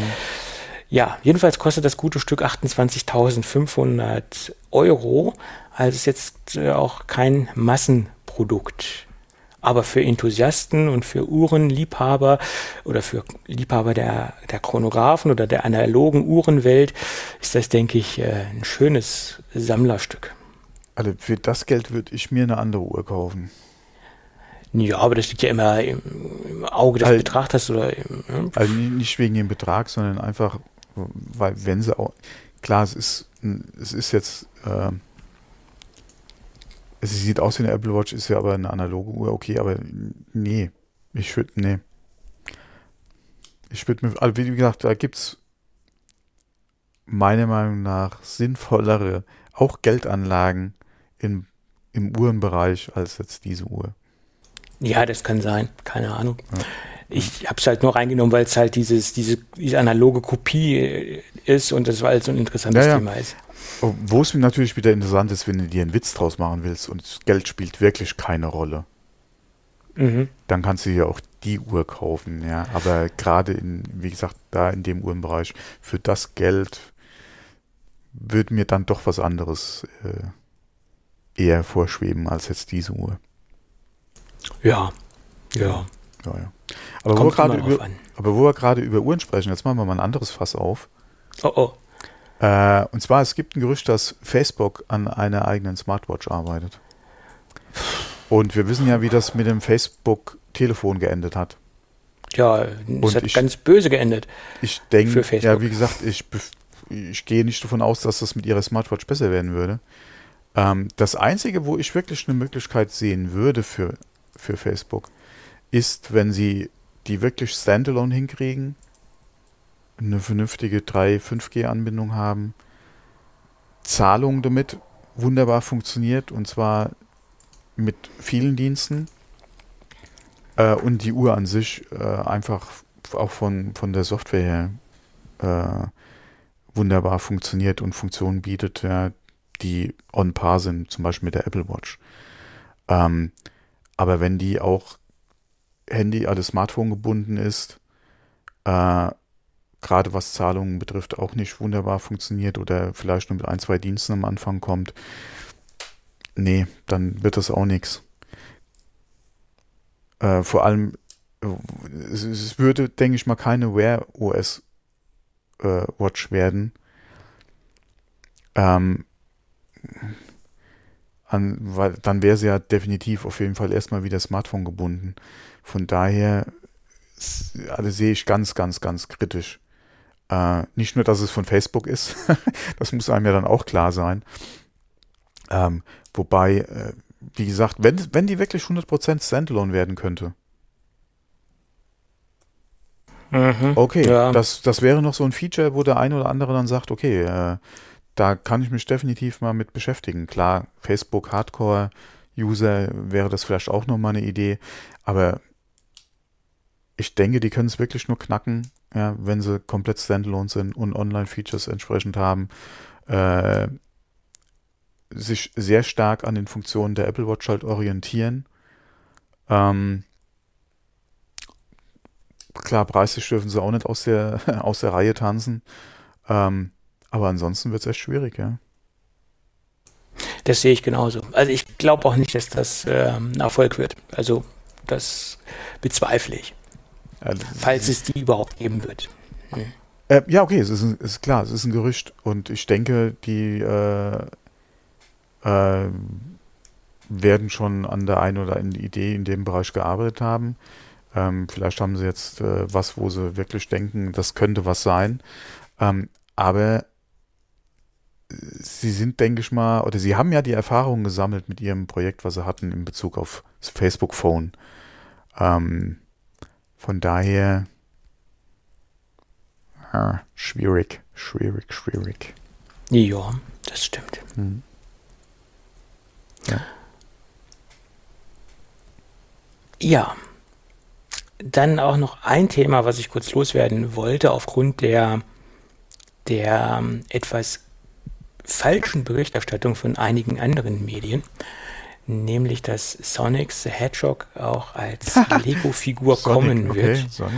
Ja, jedenfalls kostet das gute Stück 28.500 Euro. Also ist jetzt äh, auch kein Massenprodukt. Aber für Enthusiasten und für Uhrenliebhaber oder für Liebhaber der, der Chronographen oder der analogen Uhrenwelt ist das, denke ich, äh, ein schönes Sammlerstück. Also für das Geld würde ich mir eine andere Uhr kaufen. Ja, aber das liegt ja immer im, im Auge des also, Betrachters oder im, hm? Also nicht wegen dem Betrag, sondern einfach, weil wenn sie auch klar, es ist es ist jetzt äh, es sieht aus wie eine Apple Watch, ist ja aber eine analoge Uhr, okay, aber nee. Ich würde, nee. Ich würde mir, also wie gesagt, da gibt es meiner Meinung nach sinnvollere auch Geldanlagen in, im Uhrenbereich als jetzt diese Uhr. Ja, das kann sein. Keine Ahnung. Ja. Ich habe es halt nur reingenommen, weil es halt dieses, diese, diese analoge Kopie ist und das war halt so ein interessantes ja, ja. Thema ist. Oh, wo es natürlich wieder interessant ist, wenn du dir einen Witz draus machen willst und Geld spielt wirklich keine Rolle. Mhm. Dann kannst du dir auch die Uhr kaufen, ja. Aber gerade in, wie gesagt, da in dem Uhrenbereich, für das Geld würde mir dann doch was anderes äh, eher vorschweben als jetzt diese Uhr. Ja, ja. Ja, ja. Aber, wo über, aber wo wir gerade über Uhren sprechen, jetzt machen wir mal ein anderes Fass auf. Oh oh. Äh, und zwar, es gibt ein Gerücht, dass Facebook an einer eigenen Smartwatch arbeitet. Und wir wissen ja, wie das mit dem Facebook-Telefon geendet hat. Ja, es hat ich, ganz böse geendet. Ich denke, ja, wie gesagt, ich, ich gehe nicht davon aus, dass das mit ihrer Smartwatch besser werden würde. Ähm, das Einzige, wo ich wirklich eine Möglichkeit sehen würde für, für Facebook, ist, wenn sie die wirklich standalone hinkriegen, eine vernünftige 3, 5G-Anbindung haben, Zahlung damit wunderbar funktioniert und zwar mit vielen Diensten äh, und die Uhr an sich äh, einfach auch von, von der Software her äh, wunderbar funktioniert und Funktionen bietet, ja, die on par sind, zum Beispiel mit der Apple Watch. Ähm, aber wenn die auch Handy, also Smartphone gebunden ist, äh, gerade was Zahlungen betrifft, auch nicht wunderbar funktioniert oder vielleicht nur mit ein, zwei Diensten am Anfang kommt, nee, dann wird das auch nichts. Äh, vor allem, es, es, würde, denke ich mal, keine Wear OS äh, Watch werden. Ähm, an, weil dann wäre sie ja definitiv auf jeden Fall erstmal wieder Smartphone gebunden. Von daher also sehe ich ganz, ganz, ganz kritisch. Äh, nicht nur, dass es von Facebook ist, das muss einem ja dann auch klar sein, ähm, wobei, äh, wie gesagt, wenn, wenn die wirklich 100% Standalone werden könnte, mhm, okay, ja. das, das wäre noch so ein Feature, wo der eine oder andere dann sagt, okay, äh, da kann ich mich definitiv mal mit beschäftigen. Klar, Facebook Hardcore User wäre das vielleicht auch nochmal eine Idee, aber ich denke, die können es wirklich nur knacken, ja, wenn sie komplett standalone sind und Online-Features entsprechend haben. Äh, sich sehr stark an den Funktionen der Apple Watch halt orientieren. Ähm, klar, preislich dürfen sie auch nicht aus der, aus der Reihe tanzen. Ähm, aber ansonsten wird es echt schwierig, ja. Das sehe ich genauso. Also ich glaube auch nicht, dass das äh, ein Erfolg wird. Also das bezweifle ich. Also, falls es die überhaupt geben wird. Hm. Äh, ja, okay, es ist, ein, ist, klar, es ist ein Gerücht und ich denke, die äh, äh, werden schon an der einen oder anderen Idee in dem Bereich gearbeitet haben. Ähm, vielleicht haben sie jetzt äh, was, wo sie wirklich denken, das könnte was sein. Ähm, aber sie sind, denke ich mal, oder sie haben ja die Erfahrungen gesammelt mit ihrem Projekt, was sie hatten in Bezug auf das Facebook Phone. Ähm, von daher ah, schwierig, schwierig, schwierig. Ja, das stimmt. Hm. Ja. ja. Dann auch noch ein Thema, was ich kurz loswerden wollte, aufgrund der, der ähm, etwas falschen Berichterstattung von einigen anderen Medien, nämlich dass Sonic the Hedgehog auch als Lego-Figur kommen wird. Okay,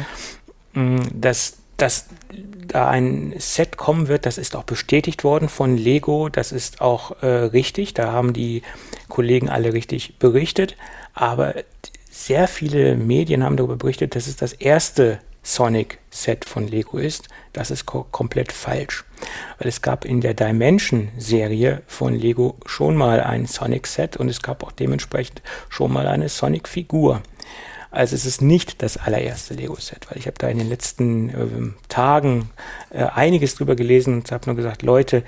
dass, dass da ein Set kommen wird, das ist auch bestätigt worden von Lego, das ist auch äh, richtig, da haben die Kollegen alle richtig berichtet, aber sehr viele Medien haben darüber berichtet, dass es das erste Sonic-Set von Lego ist. Das ist komplett falsch. Weil es gab in der Dimension-Serie von Lego schon mal ein Sonic-Set und es gab auch dementsprechend schon mal eine Sonic-Figur. Also es ist nicht das allererste Lego-Set, weil ich habe da in den letzten äh, Tagen äh, einiges drüber gelesen und habe nur gesagt, Leute,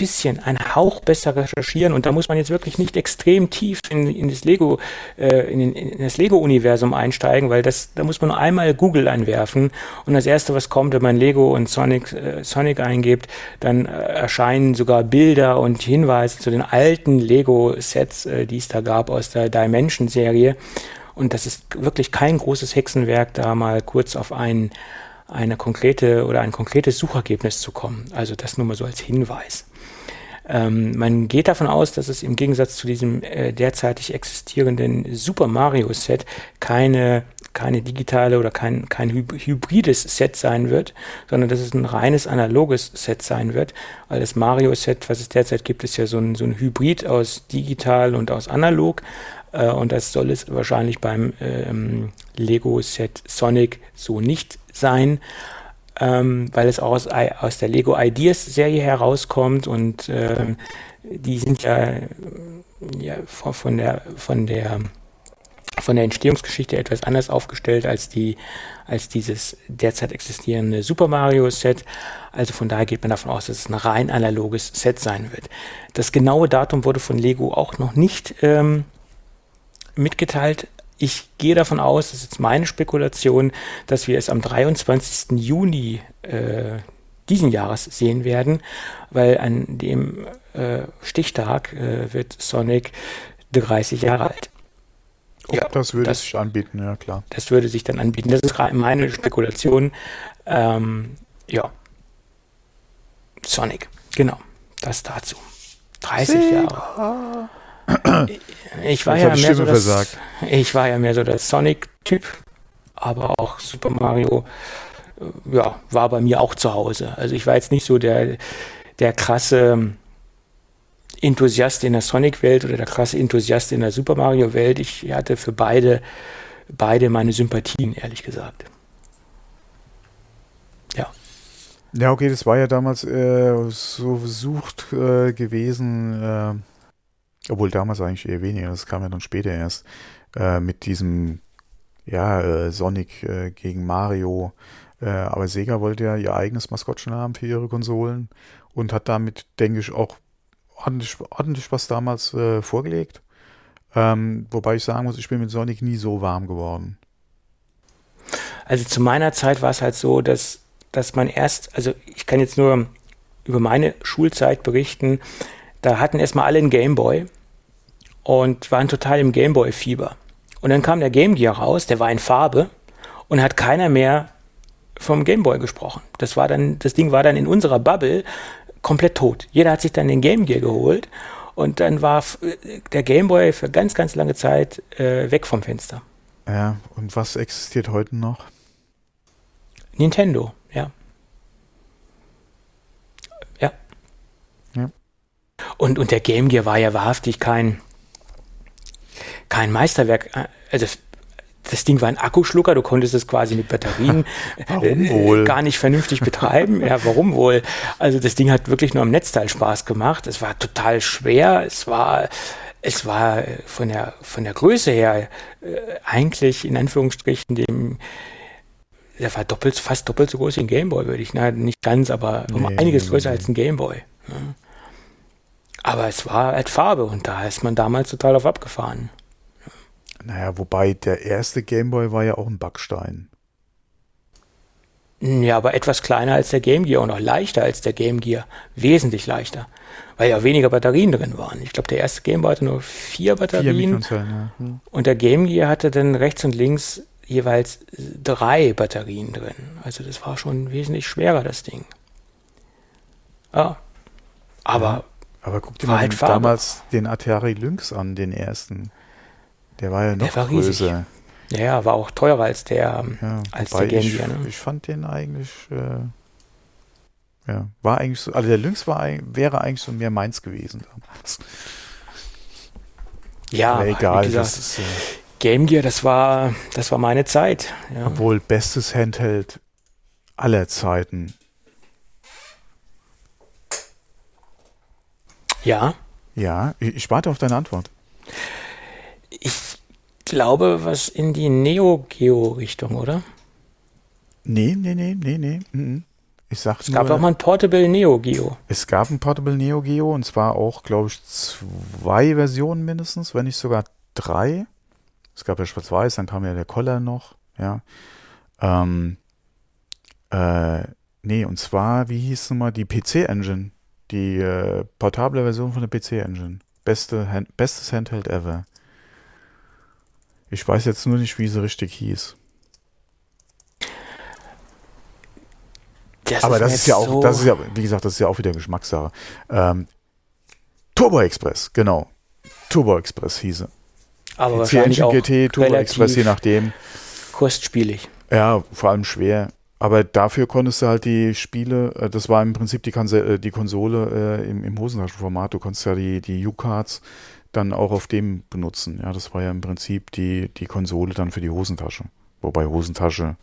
bisschen, ein Hauch besser recherchieren und da muss man jetzt wirklich nicht extrem tief in, in das Lego, äh, in, in, das Lego-Universum einsteigen, weil das, da muss man nur einmal Google einwerfen und das erste, was kommt, wenn man Lego und Sonic, äh, Sonic eingibt, dann äh, erscheinen sogar Bilder und Hinweise zu den alten Lego-Sets, äh, die es da gab aus der Dimension-Serie. Und das ist wirklich kein großes Hexenwerk, da mal kurz auf einen eine konkrete oder ein konkretes Suchergebnis zu kommen. Also das nur mal so als Hinweis. Ähm, man geht davon aus, dass es im Gegensatz zu diesem äh, derzeitig existierenden Super Mario Set keine, keine digitale oder kein, kein hybrides Set sein wird, sondern dass es ein reines analoges Set sein wird, weil das Mario Set, was es derzeit gibt, ist ja so ein, so ein Hybrid aus digital und aus analog. Äh, und das soll es wahrscheinlich beim ähm, Lego Set Sonic so nicht sein ähm, weil es aus, aus der Lego Ideas Serie herauskommt und ähm, die sind ja, ja von der von der von der Entstehungsgeschichte etwas anders aufgestellt als die als dieses derzeit existierende Super Mario Set. Also von daher geht man davon aus, dass es ein rein analoges Set sein wird. Das genaue Datum wurde von Lego auch noch nicht ähm, mitgeteilt, ich gehe davon aus, das ist jetzt meine Spekulation, dass wir es am 23. Juni äh, diesen Jahres sehen werden, weil an dem äh, Stichtag äh, wird Sonic 30 Jahre alt. Oh, ja, das würde das, sich anbieten, ja klar. Das würde sich dann anbieten. Das ist meine Spekulation. Ähm, ja. Sonic, genau. Das dazu. 30 Sega. Jahre. Ich war, ja mehr so das, ich war ja mehr so der Sonic-Typ, aber auch Super Mario äh, ja, war bei mir auch zu Hause. Also ich war jetzt nicht so der, der krasse Enthusiast in der Sonic-Welt oder der krasse Enthusiast in der Super Mario-Welt. Ich hatte für beide, beide meine Sympathien, ehrlich gesagt. Ja. Ja, okay, das war ja damals äh, so versucht äh, gewesen, äh, obwohl damals eigentlich eher weniger, das kam ja dann später erst, äh, mit diesem, ja, äh, Sonic äh, gegen Mario. Äh, aber Sega wollte ja ihr eigenes Maskottchen haben für ihre Konsolen und hat damit, denke ich, auch ordentlich, ordentlich was damals äh, vorgelegt. Ähm, wobei ich sagen muss, ich bin mit Sonic nie so warm geworden. Also zu meiner Zeit war es halt so, dass, dass man erst, also ich kann jetzt nur über meine Schulzeit berichten, da hatten erstmal alle einen Gameboy und waren total im Gameboy-Fieber. Und dann kam der Game Gear raus, der war in Farbe und hat keiner mehr vom Gameboy gesprochen. Das war dann, das Ding war dann in unserer Bubble komplett tot. Jeder hat sich dann den Game Gear geholt und dann war der Gameboy für ganz, ganz lange Zeit äh, weg vom Fenster. Ja, und was existiert heute noch? Nintendo, ja. Und, und der Game Gear war ja wahrhaftig kein, kein Meisterwerk. Also das Ding war ein Akkuschlucker, du konntest es quasi mit Batterien äh, gar nicht vernünftig betreiben. Ja, warum wohl? Also das Ding hat wirklich nur am Netzteil Spaß gemacht. Es war total schwer. Es war, es war von der, von der Größe her äh, eigentlich in Anführungsstrichen dem, der war doppelt, fast doppelt so groß wie ein Gameboy, würde ich, na, nicht ganz, aber um nee, einiges größer nee. als ein Gameboy. Ja. Aber es war halt Farbe und da ist man damals total auf abgefahren. Naja, wobei der erste Gameboy war ja auch ein Backstein. Ja, aber etwas kleiner als der Game Gear und auch leichter als der Game Gear. Wesentlich leichter. Weil ja weniger Batterien drin waren. Ich glaube, der erste Gameboy hatte nur vier Batterien. Vier ja. hm. Und der Game Gear hatte dann rechts und links jeweils drei Batterien drin. Also das war schon wesentlich schwerer, das Ding. Ja. Aber ja. Aber guck dir mal halt damals den Atari Lynx an, den ersten. Der war ja noch war größer. Riesig. Ja, war auch teurer als der, ja, als der Game Gear. Ne? Ich fand den eigentlich, äh, ja, war eigentlich so, also der Lynx war, wäre eigentlich so mehr meins gewesen damals. Ja, aber egal. Gesagt, das ist, äh, Game Gear, das war, das war meine Zeit. Ja. Obwohl bestes Handheld aller Zeiten Ja. Ja, ich warte auf deine Antwort. Ich glaube, was in die Neo Geo-Richtung, oder? Nee, nee, nee, nee, nee. Mhm. Ich sag es gab auch mal ein Portable Neo Geo. Es gab ein Portable Neo Geo und zwar auch, glaube ich, zwei Versionen mindestens, wenn nicht sogar drei. Es gab ja Schwarz-Weiß, dann kam ja der Collar noch, ja. Ähm, äh, nee, und zwar, wie hieß es nochmal, die PC-Engine. Die äh, portable Version von der PC-Engine. Beste Hand, bestes Handheld ever. Ich weiß jetzt nur nicht, wie sie richtig hieß. Das Aber ist das ist ja auch, so das ist ja, wie gesagt, das ist ja auch wieder Geschmackssache. Ähm, Turbo Express, genau. Turbo Express hieße. Aber PC wahrscheinlich auch GT, Turbo Express, je nachdem. Kostspielig. Ja, vor allem schwer. Aber dafür konntest du halt die Spiele, äh, das war im Prinzip die, Konse äh, die Konsole äh, im, im Hosentaschenformat, du konntest ja die, die U-Cards dann auch auf dem benutzen. Ja, das war ja im Prinzip die, die Konsole dann für die Hosentasche. Wobei Hosentasche,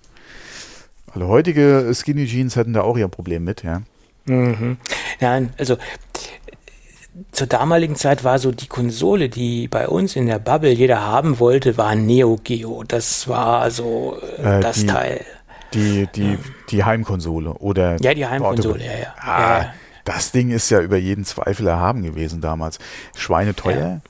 alle heutige Skinny Jeans hätten da auch ihr Problem mit, ja. Mhm. Nein, also zur damaligen Zeit war so die Konsole, die bei uns in der Bubble jeder haben wollte, war Neo Geo. Das war so äh, das die, Teil. Die, die, die Heimkonsole oder. Ja, die Heimkonsole, ja, ja. Ah, ja. Das Ding ist ja über jeden Zweifel erhaben gewesen damals. Schweineteuer.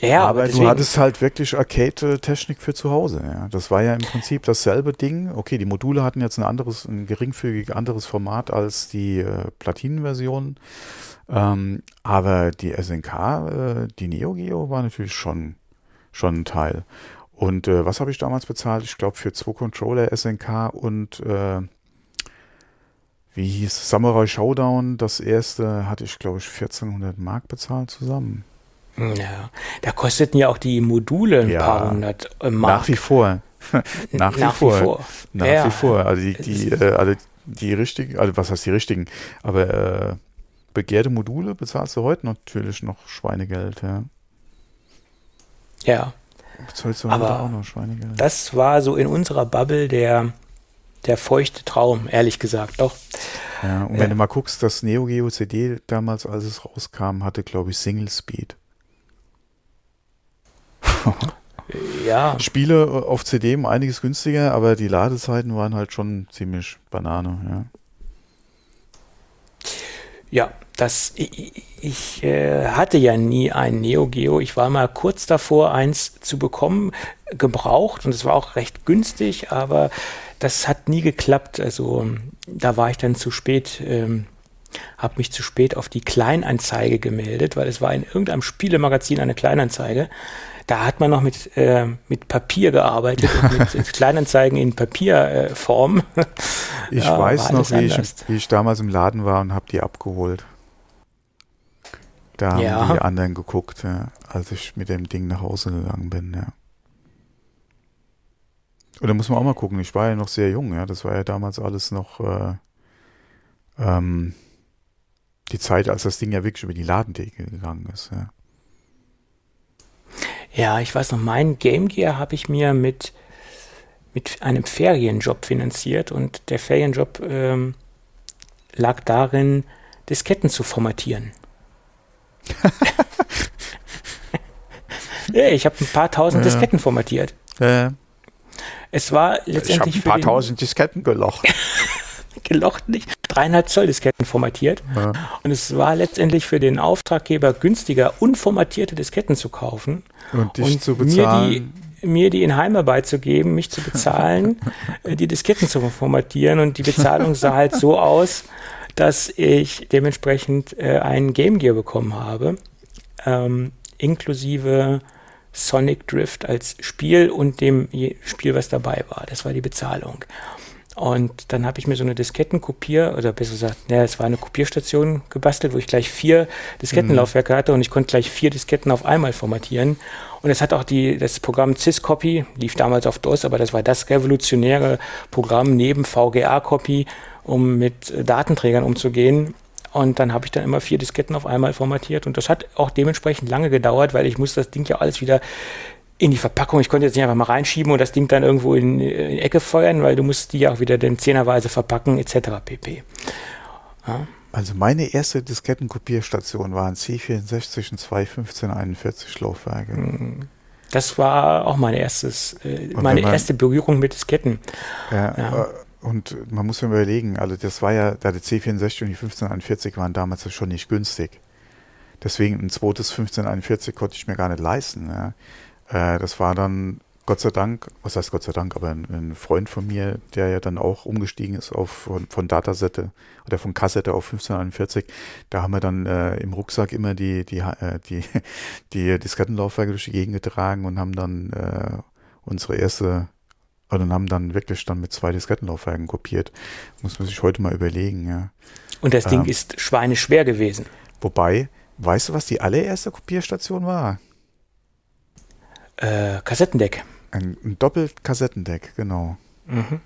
Ja. ja aber, aber du hattest halt wirklich Arcade-Technik für zu Hause. Ja. Das war ja im Prinzip dasselbe Ding. Okay, die Module hatten jetzt ein anderes, ein geringfügig anderes Format als die äh, Platinenversion. Ähm, aber die SNK, äh, die Neo Geo war natürlich schon, schon ein Teil. Und äh, was habe ich damals bezahlt? Ich glaube für zwei Controller SNK und äh, wie hieß Samurai Showdown, das erste hatte ich glaube ich 1400 Mark bezahlt zusammen. Ja, da kosteten ja auch die Module ein ja, paar hundert äh, Mark. Nach wie vor. nach, wie, nach vor. wie vor. Nach ja. wie vor. Also die, die, äh, alle die richtigen, also was heißt die richtigen, aber äh, begehrte Module bezahlst du heute natürlich noch Schweinegeld, ja. Ja, Bezahlst du aber auch noch Schweinegeld? Das war so in unserer Bubble der, der feuchte Traum, ehrlich gesagt, doch. Ja, und wenn du mal guckst, das Neo Geo CD damals, als es rauskam, hatte, glaube ich, Single Speed. ja. Spiele auf CD um einiges günstiger, aber die Ladezeiten waren halt schon ziemlich Banane, ja. Ja, das, ich, ich äh, hatte ja nie ein Neo Geo. Ich war mal kurz davor, eins zu bekommen, gebraucht und es war auch recht günstig, aber das hat nie geklappt. Also da war ich dann zu spät, ähm, habe mich zu spät auf die Kleinanzeige gemeldet, weil es war in irgendeinem Spielemagazin eine Kleinanzeige. Da hat man noch mit, äh, mit Papier gearbeitet, mit Kleinanzeigen in Papierform. Äh, ich ja, weiß noch, wie ich, wie ich damals im Laden war und habe die abgeholt. Da ja. haben die anderen geguckt, ja, als ich mit dem Ding nach Hause gegangen bin, ja. Und da muss man auch mal gucken, ich war ja noch sehr jung, ja. Das war ja damals alles noch äh, ähm, die Zeit, als das Ding ja wirklich über die Ladentheke gegangen ist, ja. Ja, ich weiß noch, mein Game Gear habe ich mir mit, mit einem Ferienjob finanziert und der Ferienjob ähm, lag darin, Disketten zu formatieren. Ja, ich habe ein paar tausend ja. Disketten formatiert. Ja. Es war letztendlich. Ich habe ein paar tausend Disketten gelocht. gelocht nicht. Dreieinhalb Zoll Disketten formatiert. Ja. Und es war letztendlich für den Auftraggeber günstiger, unformatierte Disketten zu kaufen. Und dich und zu bezahlen. Mir die, mir die in Heimarbeit zu geben, mich zu bezahlen, äh, die Disketten zu formatieren. Und die Bezahlung sah halt so aus, dass ich dementsprechend äh, einen Game Gear bekommen habe, ähm, inklusive Sonic Drift als Spiel und dem Spiel, was dabei war. Das war die Bezahlung. Und dann habe ich mir so eine Diskettenkopier, oder besser gesagt, ja, es war eine Kopierstation gebastelt, wo ich gleich vier Diskettenlaufwerke hatte und ich konnte gleich vier Disketten auf einmal formatieren. Und es hat auch die, das Programm Syscopy, lief damals auf DOS, aber das war das revolutionäre Programm neben VGA-Copy, um mit Datenträgern umzugehen. Und dann habe ich dann immer vier Disketten auf einmal formatiert. Und das hat auch dementsprechend lange gedauert, weil ich musste das Ding ja alles wieder in die Verpackung. Ich konnte jetzt nicht einfach mal reinschieben und das Ding dann irgendwo in, in die Ecke feuern, weil du musst die ja auch wieder den zehnerweise verpacken etc. pp. Ja. Also meine erste Diskettenkopierstation waren C64 und 21541 Laufwerke. Mhm. Das war auch mein erstes, äh, meine erste Berührung mit Disketten. Ja, ja. Und man muss sich überlegen, also das war ja, der C64 und die 1541 waren damals schon nicht günstig. Deswegen ein zweites 1541 konnte ich mir gar nicht leisten. Ja. Äh, das war dann Gott sei Dank, was heißt Gott sei Dank, aber ein, ein, Freund von mir, der ja dann auch umgestiegen ist auf von, von Datasette oder von Kassette auf 1541, da haben wir dann äh, im Rucksack immer die, die, äh, die, die Diskettenlaufwerke durch die Gegend getragen und haben dann äh, unsere erste, und haben dann wirklich dann mit zwei Diskettenlaufwerken kopiert. Muss man sich heute mal überlegen, ja. Und das Ding ähm, ist schweineschwer gewesen. Wobei, weißt du, was die allererste Kopierstation war? Äh, Kassettendeck. Ein, ein Doppelkassettendeck, genau. Mhm.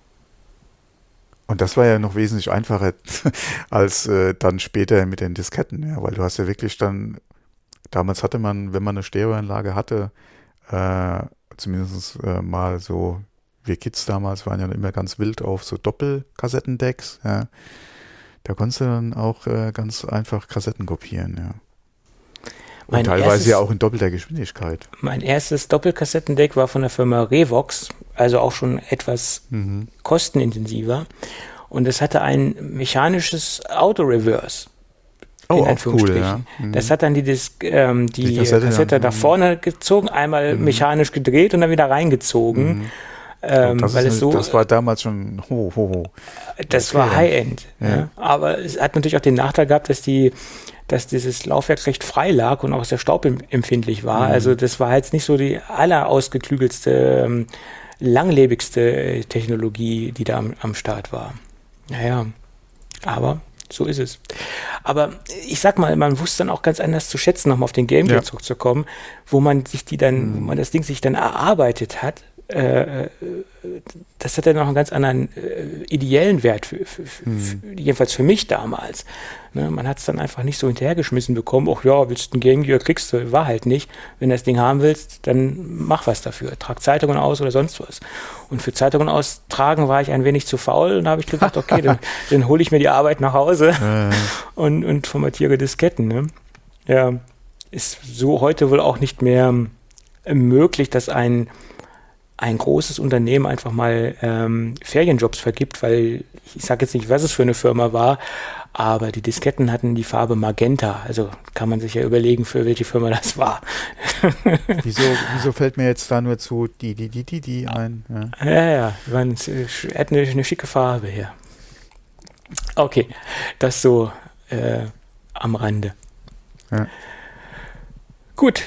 Und das war ja noch wesentlich einfacher als äh, dann später mit den Disketten, ja, weil du hast ja wirklich dann, damals hatte man, wenn man eine Stereoanlage hatte, äh, zumindest äh, mal so, wir Kids damals waren ja immer ganz wild auf so Doppelkassettendecks, ja. Da konntest du dann auch äh, ganz einfach Kassetten kopieren, ja. Und teilweise erstes, ja auch in doppelter Geschwindigkeit. Mein erstes Doppelkassettendeck war von der Firma Revox, also auch schon etwas mhm. kostenintensiver. Und es hatte ein mechanisches Auto-Reverse. Oh, auch cool, ja. Mhm. Das hat dann die, Disk, ähm, die, die Kassette, Kassette nach vorne gezogen, einmal mhm. mechanisch gedreht und dann wieder reingezogen. Ähm, das, weil es so, das war damals schon ho, ho, ho. Das okay. war High-End. Ja. Ja. Aber es hat natürlich auch den Nachteil gehabt, dass die dass dieses Laufwerk recht frei lag und auch sehr staubempfindlich war. Mhm. Also das war jetzt nicht so die allerausgeklügelste, ähm, langlebigste äh, Technologie, die da am, am Start war. Naja, aber so ist es. Aber ich sag mal, man wusste dann auch ganz anders zu schätzen, nochmal auf den Game Gear ja. zurückzukommen, wo man sich die dann, mhm. wo man das Ding sich dann erarbeitet hat äh, das hat ja noch einen ganz anderen äh, ideellen Wert, für, für, für, mhm. jedenfalls für mich damals. Ne, man hat es dann einfach nicht so hinterhergeschmissen bekommen, ach ja, willst du ein Gear, kriegst du, war halt nicht. Wenn du das Ding haben willst, dann mach was dafür. Trag Zeitungen aus oder sonst was. Und für Zeitungen austragen war ich ein wenig zu faul und da habe ich gesagt, okay, dann, dann hole ich mir die Arbeit nach Hause äh. und, und formatiere Disketten. Ne? Ja, ist so heute wohl auch nicht mehr möglich, dass ein ein großes Unternehmen einfach mal ähm, Ferienjobs vergibt, weil ich sage jetzt nicht, was es für eine Firma war, aber die Disketten hatten die Farbe Magenta. Also kann man sich ja überlegen, für welche Firma das war. wieso, wieso fällt mir jetzt da nur zu die, die, die, die, die ein? Ja, ja, ja. Man hat eine, eine schicke Farbe hier. Okay, das so äh, am Rande. Ja. Gut,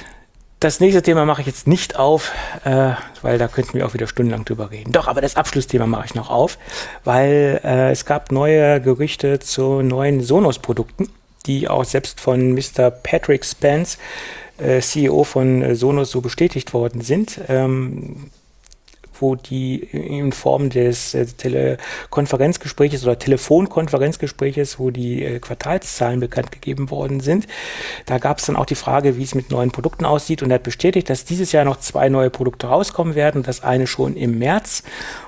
das nächste Thema mache ich jetzt nicht auf, äh, weil da könnten wir auch wieder stundenlang drüber reden. Doch, aber das Abschlussthema mache ich noch auf, weil äh, es gab neue Gerüchte zu neuen Sonos-Produkten, die auch selbst von Mr. Patrick Spence, äh, CEO von Sonos, so bestätigt worden sind. Ähm, wo die in Form des äh, Telekonferenzgespräches oder Telefonkonferenzgespräches, wo die äh, Quartalszahlen bekannt gegeben worden sind. Da gab es dann auch die Frage, wie es mit neuen Produkten aussieht und er hat bestätigt, dass dieses Jahr noch zwei neue Produkte rauskommen werden. Das eine schon im März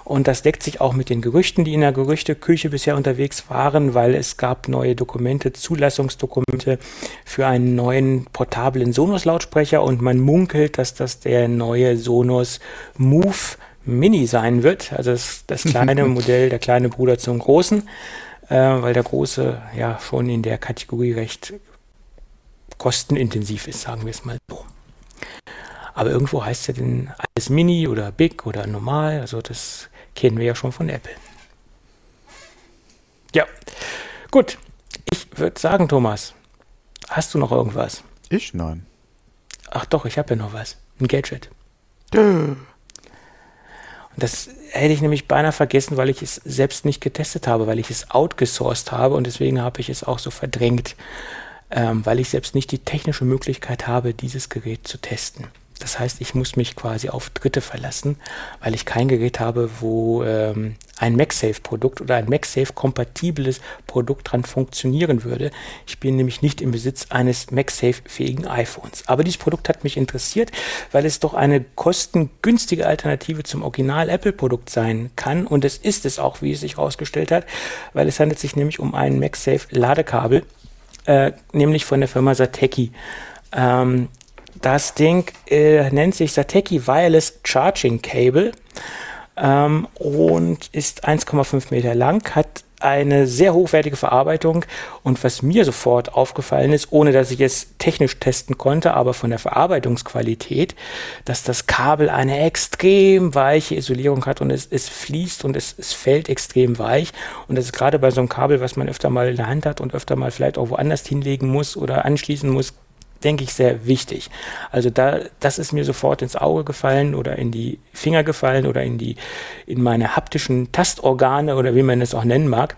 und das deckt sich auch mit den Gerüchten, die in der Gerüchteküche bisher unterwegs waren, weil es gab neue Dokumente, Zulassungsdokumente für einen neuen portablen Sonos-Lautsprecher. Und man munkelt, dass das der neue Sonos Move Mini sein wird, also das, das kleine Modell, der kleine Bruder zum großen, äh, weil der große ja schon in der Kategorie recht kostenintensiv ist, sagen wir es mal so. Aber irgendwo heißt es ja denn alles Mini oder Big oder normal, also das kennen wir ja schon von Apple. Ja, gut. Ich würde sagen, Thomas, hast du noch irgendwas? Ich nein. Ach doch, ich habe ja noch was. Ein Gadget. Das hätte ich nämlich beinahe vergessen, weil ich es selbst nicht getestet habe, weil ich es outgesourced habe und deswegen habe ich es auch so verdrängt, ähm, weil ich selbst nicht die technische Möglichkeit habe, dieses Gerät zu testen. Das heißt, ich muss mich quasi auf Dritte verlassen, weil ich kein Gerät habe, wo ähm, ein MagSafe-Produkt oder ein MagSafe-kompatibles Produkt dran funktionieren würde. Ich bin nämlich nicht im Besitz eines MagSafe-fähigen iPhones. Aber dieses Produkt hat mich interessiert, weil es doch eine kostengünstige Alternative zum Original-Apple-Produkt sein kann. Und es ist es auch, wie es sich herausgestellt hat, weil es handelt sich nämlich um ein MagSafe-Ladekabel, äh, nämlich von der Firma Sateki. Ähm, das Ding äh, nennt sich Sateki Wireless Charging Cable. ähm, und ist 1,5 Meter lang, hat eine sehr hochwertige Verarbeitung und was mir sofort aufgefallen ist, ohne dass ich es technisch testen konnte, aber von der Verarbeitungsqualität, dass das Kabel eine extrem weiche Isolierung hat und es, es fließt und es, es fällt extrem weich und das ist gerade bei so einem Kabel, was man öfter mal in der Hand hat und öfter mal vielleicht auch woanders hinlegen muss oder anschließen muss, denke ich, sehr wichtig. Also da, das ist mir sofort ins Auge gefallen oder in die Finger gefallen oder in die, in meine haptischen Tastorgane oder wie man es auch nennen mag.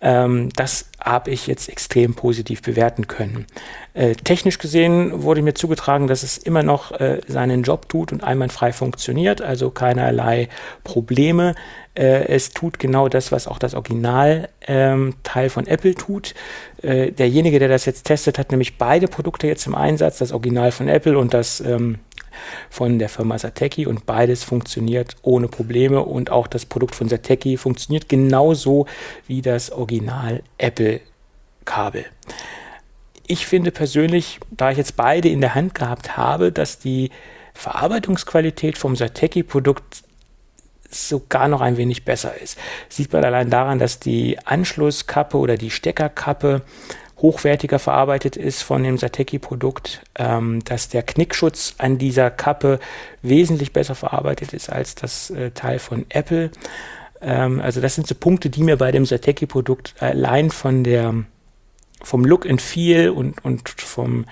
Ähm, das habe ich jetzt extrem positiv bewerten können. Äh, technisch gesehen wurde mir zugetragen, dass es immer noch äh, seinen Job tut und einwandfrei funktioniert, also keinerlei Probleme. Äh, es tut genau das, was auch das Originalteil ähm, von Apple tut. Äh, derjenige, der das jetzt testet, hat nämlich beide Produkte jetzt im Einsatz, das Original von Apple und das ähm, von der Firma Sateki und beides funktioniert ohne Probleme und auch das Produkt von Sateki funktioniert genauso wie das Original Apple Kabel. Ich finde persönlich, da ich jetzt beide in der Hand gehabt habe, dass die Verarbeitungsqualität vom Sateki Produkt sogar noch ein wenig besser ist. Sieht man allein daran, dass die Anschlusskappe oder die Steckerkappe hochwertiger verarbeitet ist von dem Sateki-Produkt, ähm, dass der Knickschutz an dieser Kappe wesentlich besser verarbeitet ist als das äh, Teil von Apple. Ähm, also das sind so Punkte, die mir bei dem Sateki-Produkt allein von der vom Look and Feel und, und vom, äh,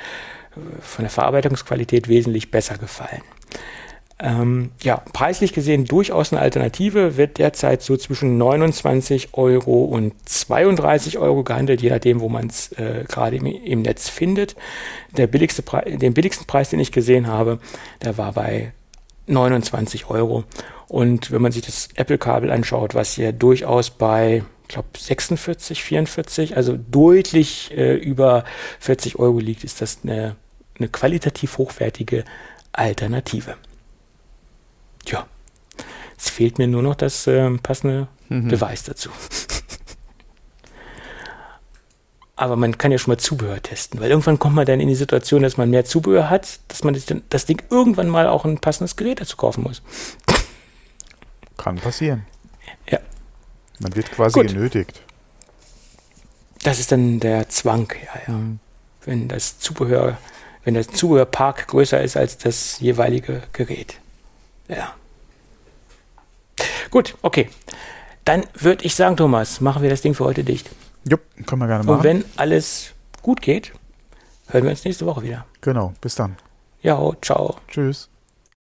von der Verarbeitungsqualität wesentlich besser gefallen. Ähm, ja, preislich gesehen durchaus eine Alternative, wird derzeit so zwischen 29 Euro und 32 Euro gehandelt, je nachdem, wo man es äh, gerade im, im, Netz findet. Der billigste Pre den billigsten Preis, den ich gesehen habe, der war bei 29 Euro. Und wenn man sich das Apple-Kabel anschaut, was hier durchaus bei ich glaube 46, 44, also deutlich äh, über 40 Euro liegt, ist das eine, eine qualitativ hochwertige Alternative. Tja, es fehlt mir nur noch das äh, passende mhm. Beweis dazu. Aber man kann ja schon mal Zubehör testen, weil irgendwann kommt man dann in die Situation, dass man mehr Zubehör hat, dass man das, das Ding irgendwann mal auch ein passendes Gerät dazu kaufen muss. Kann passieren. Ja. Man wird quasi Gut. genötigt. Das ist dann der Zwang, ja, ja. Mhm. Wenn das Zubehör, wenn das Zubehörpark größer ist als das jeweilige Gerät. Ja. Gut, okay. Dann würde ich sagen, Thomas, machen wir das Ding für heute dicht. Jupp, können wir gerne machen. Und wenn alles gut geht, hören wir uns nächste Woche wieder. Genau, bis dann. Ja, ciao. Tschüss.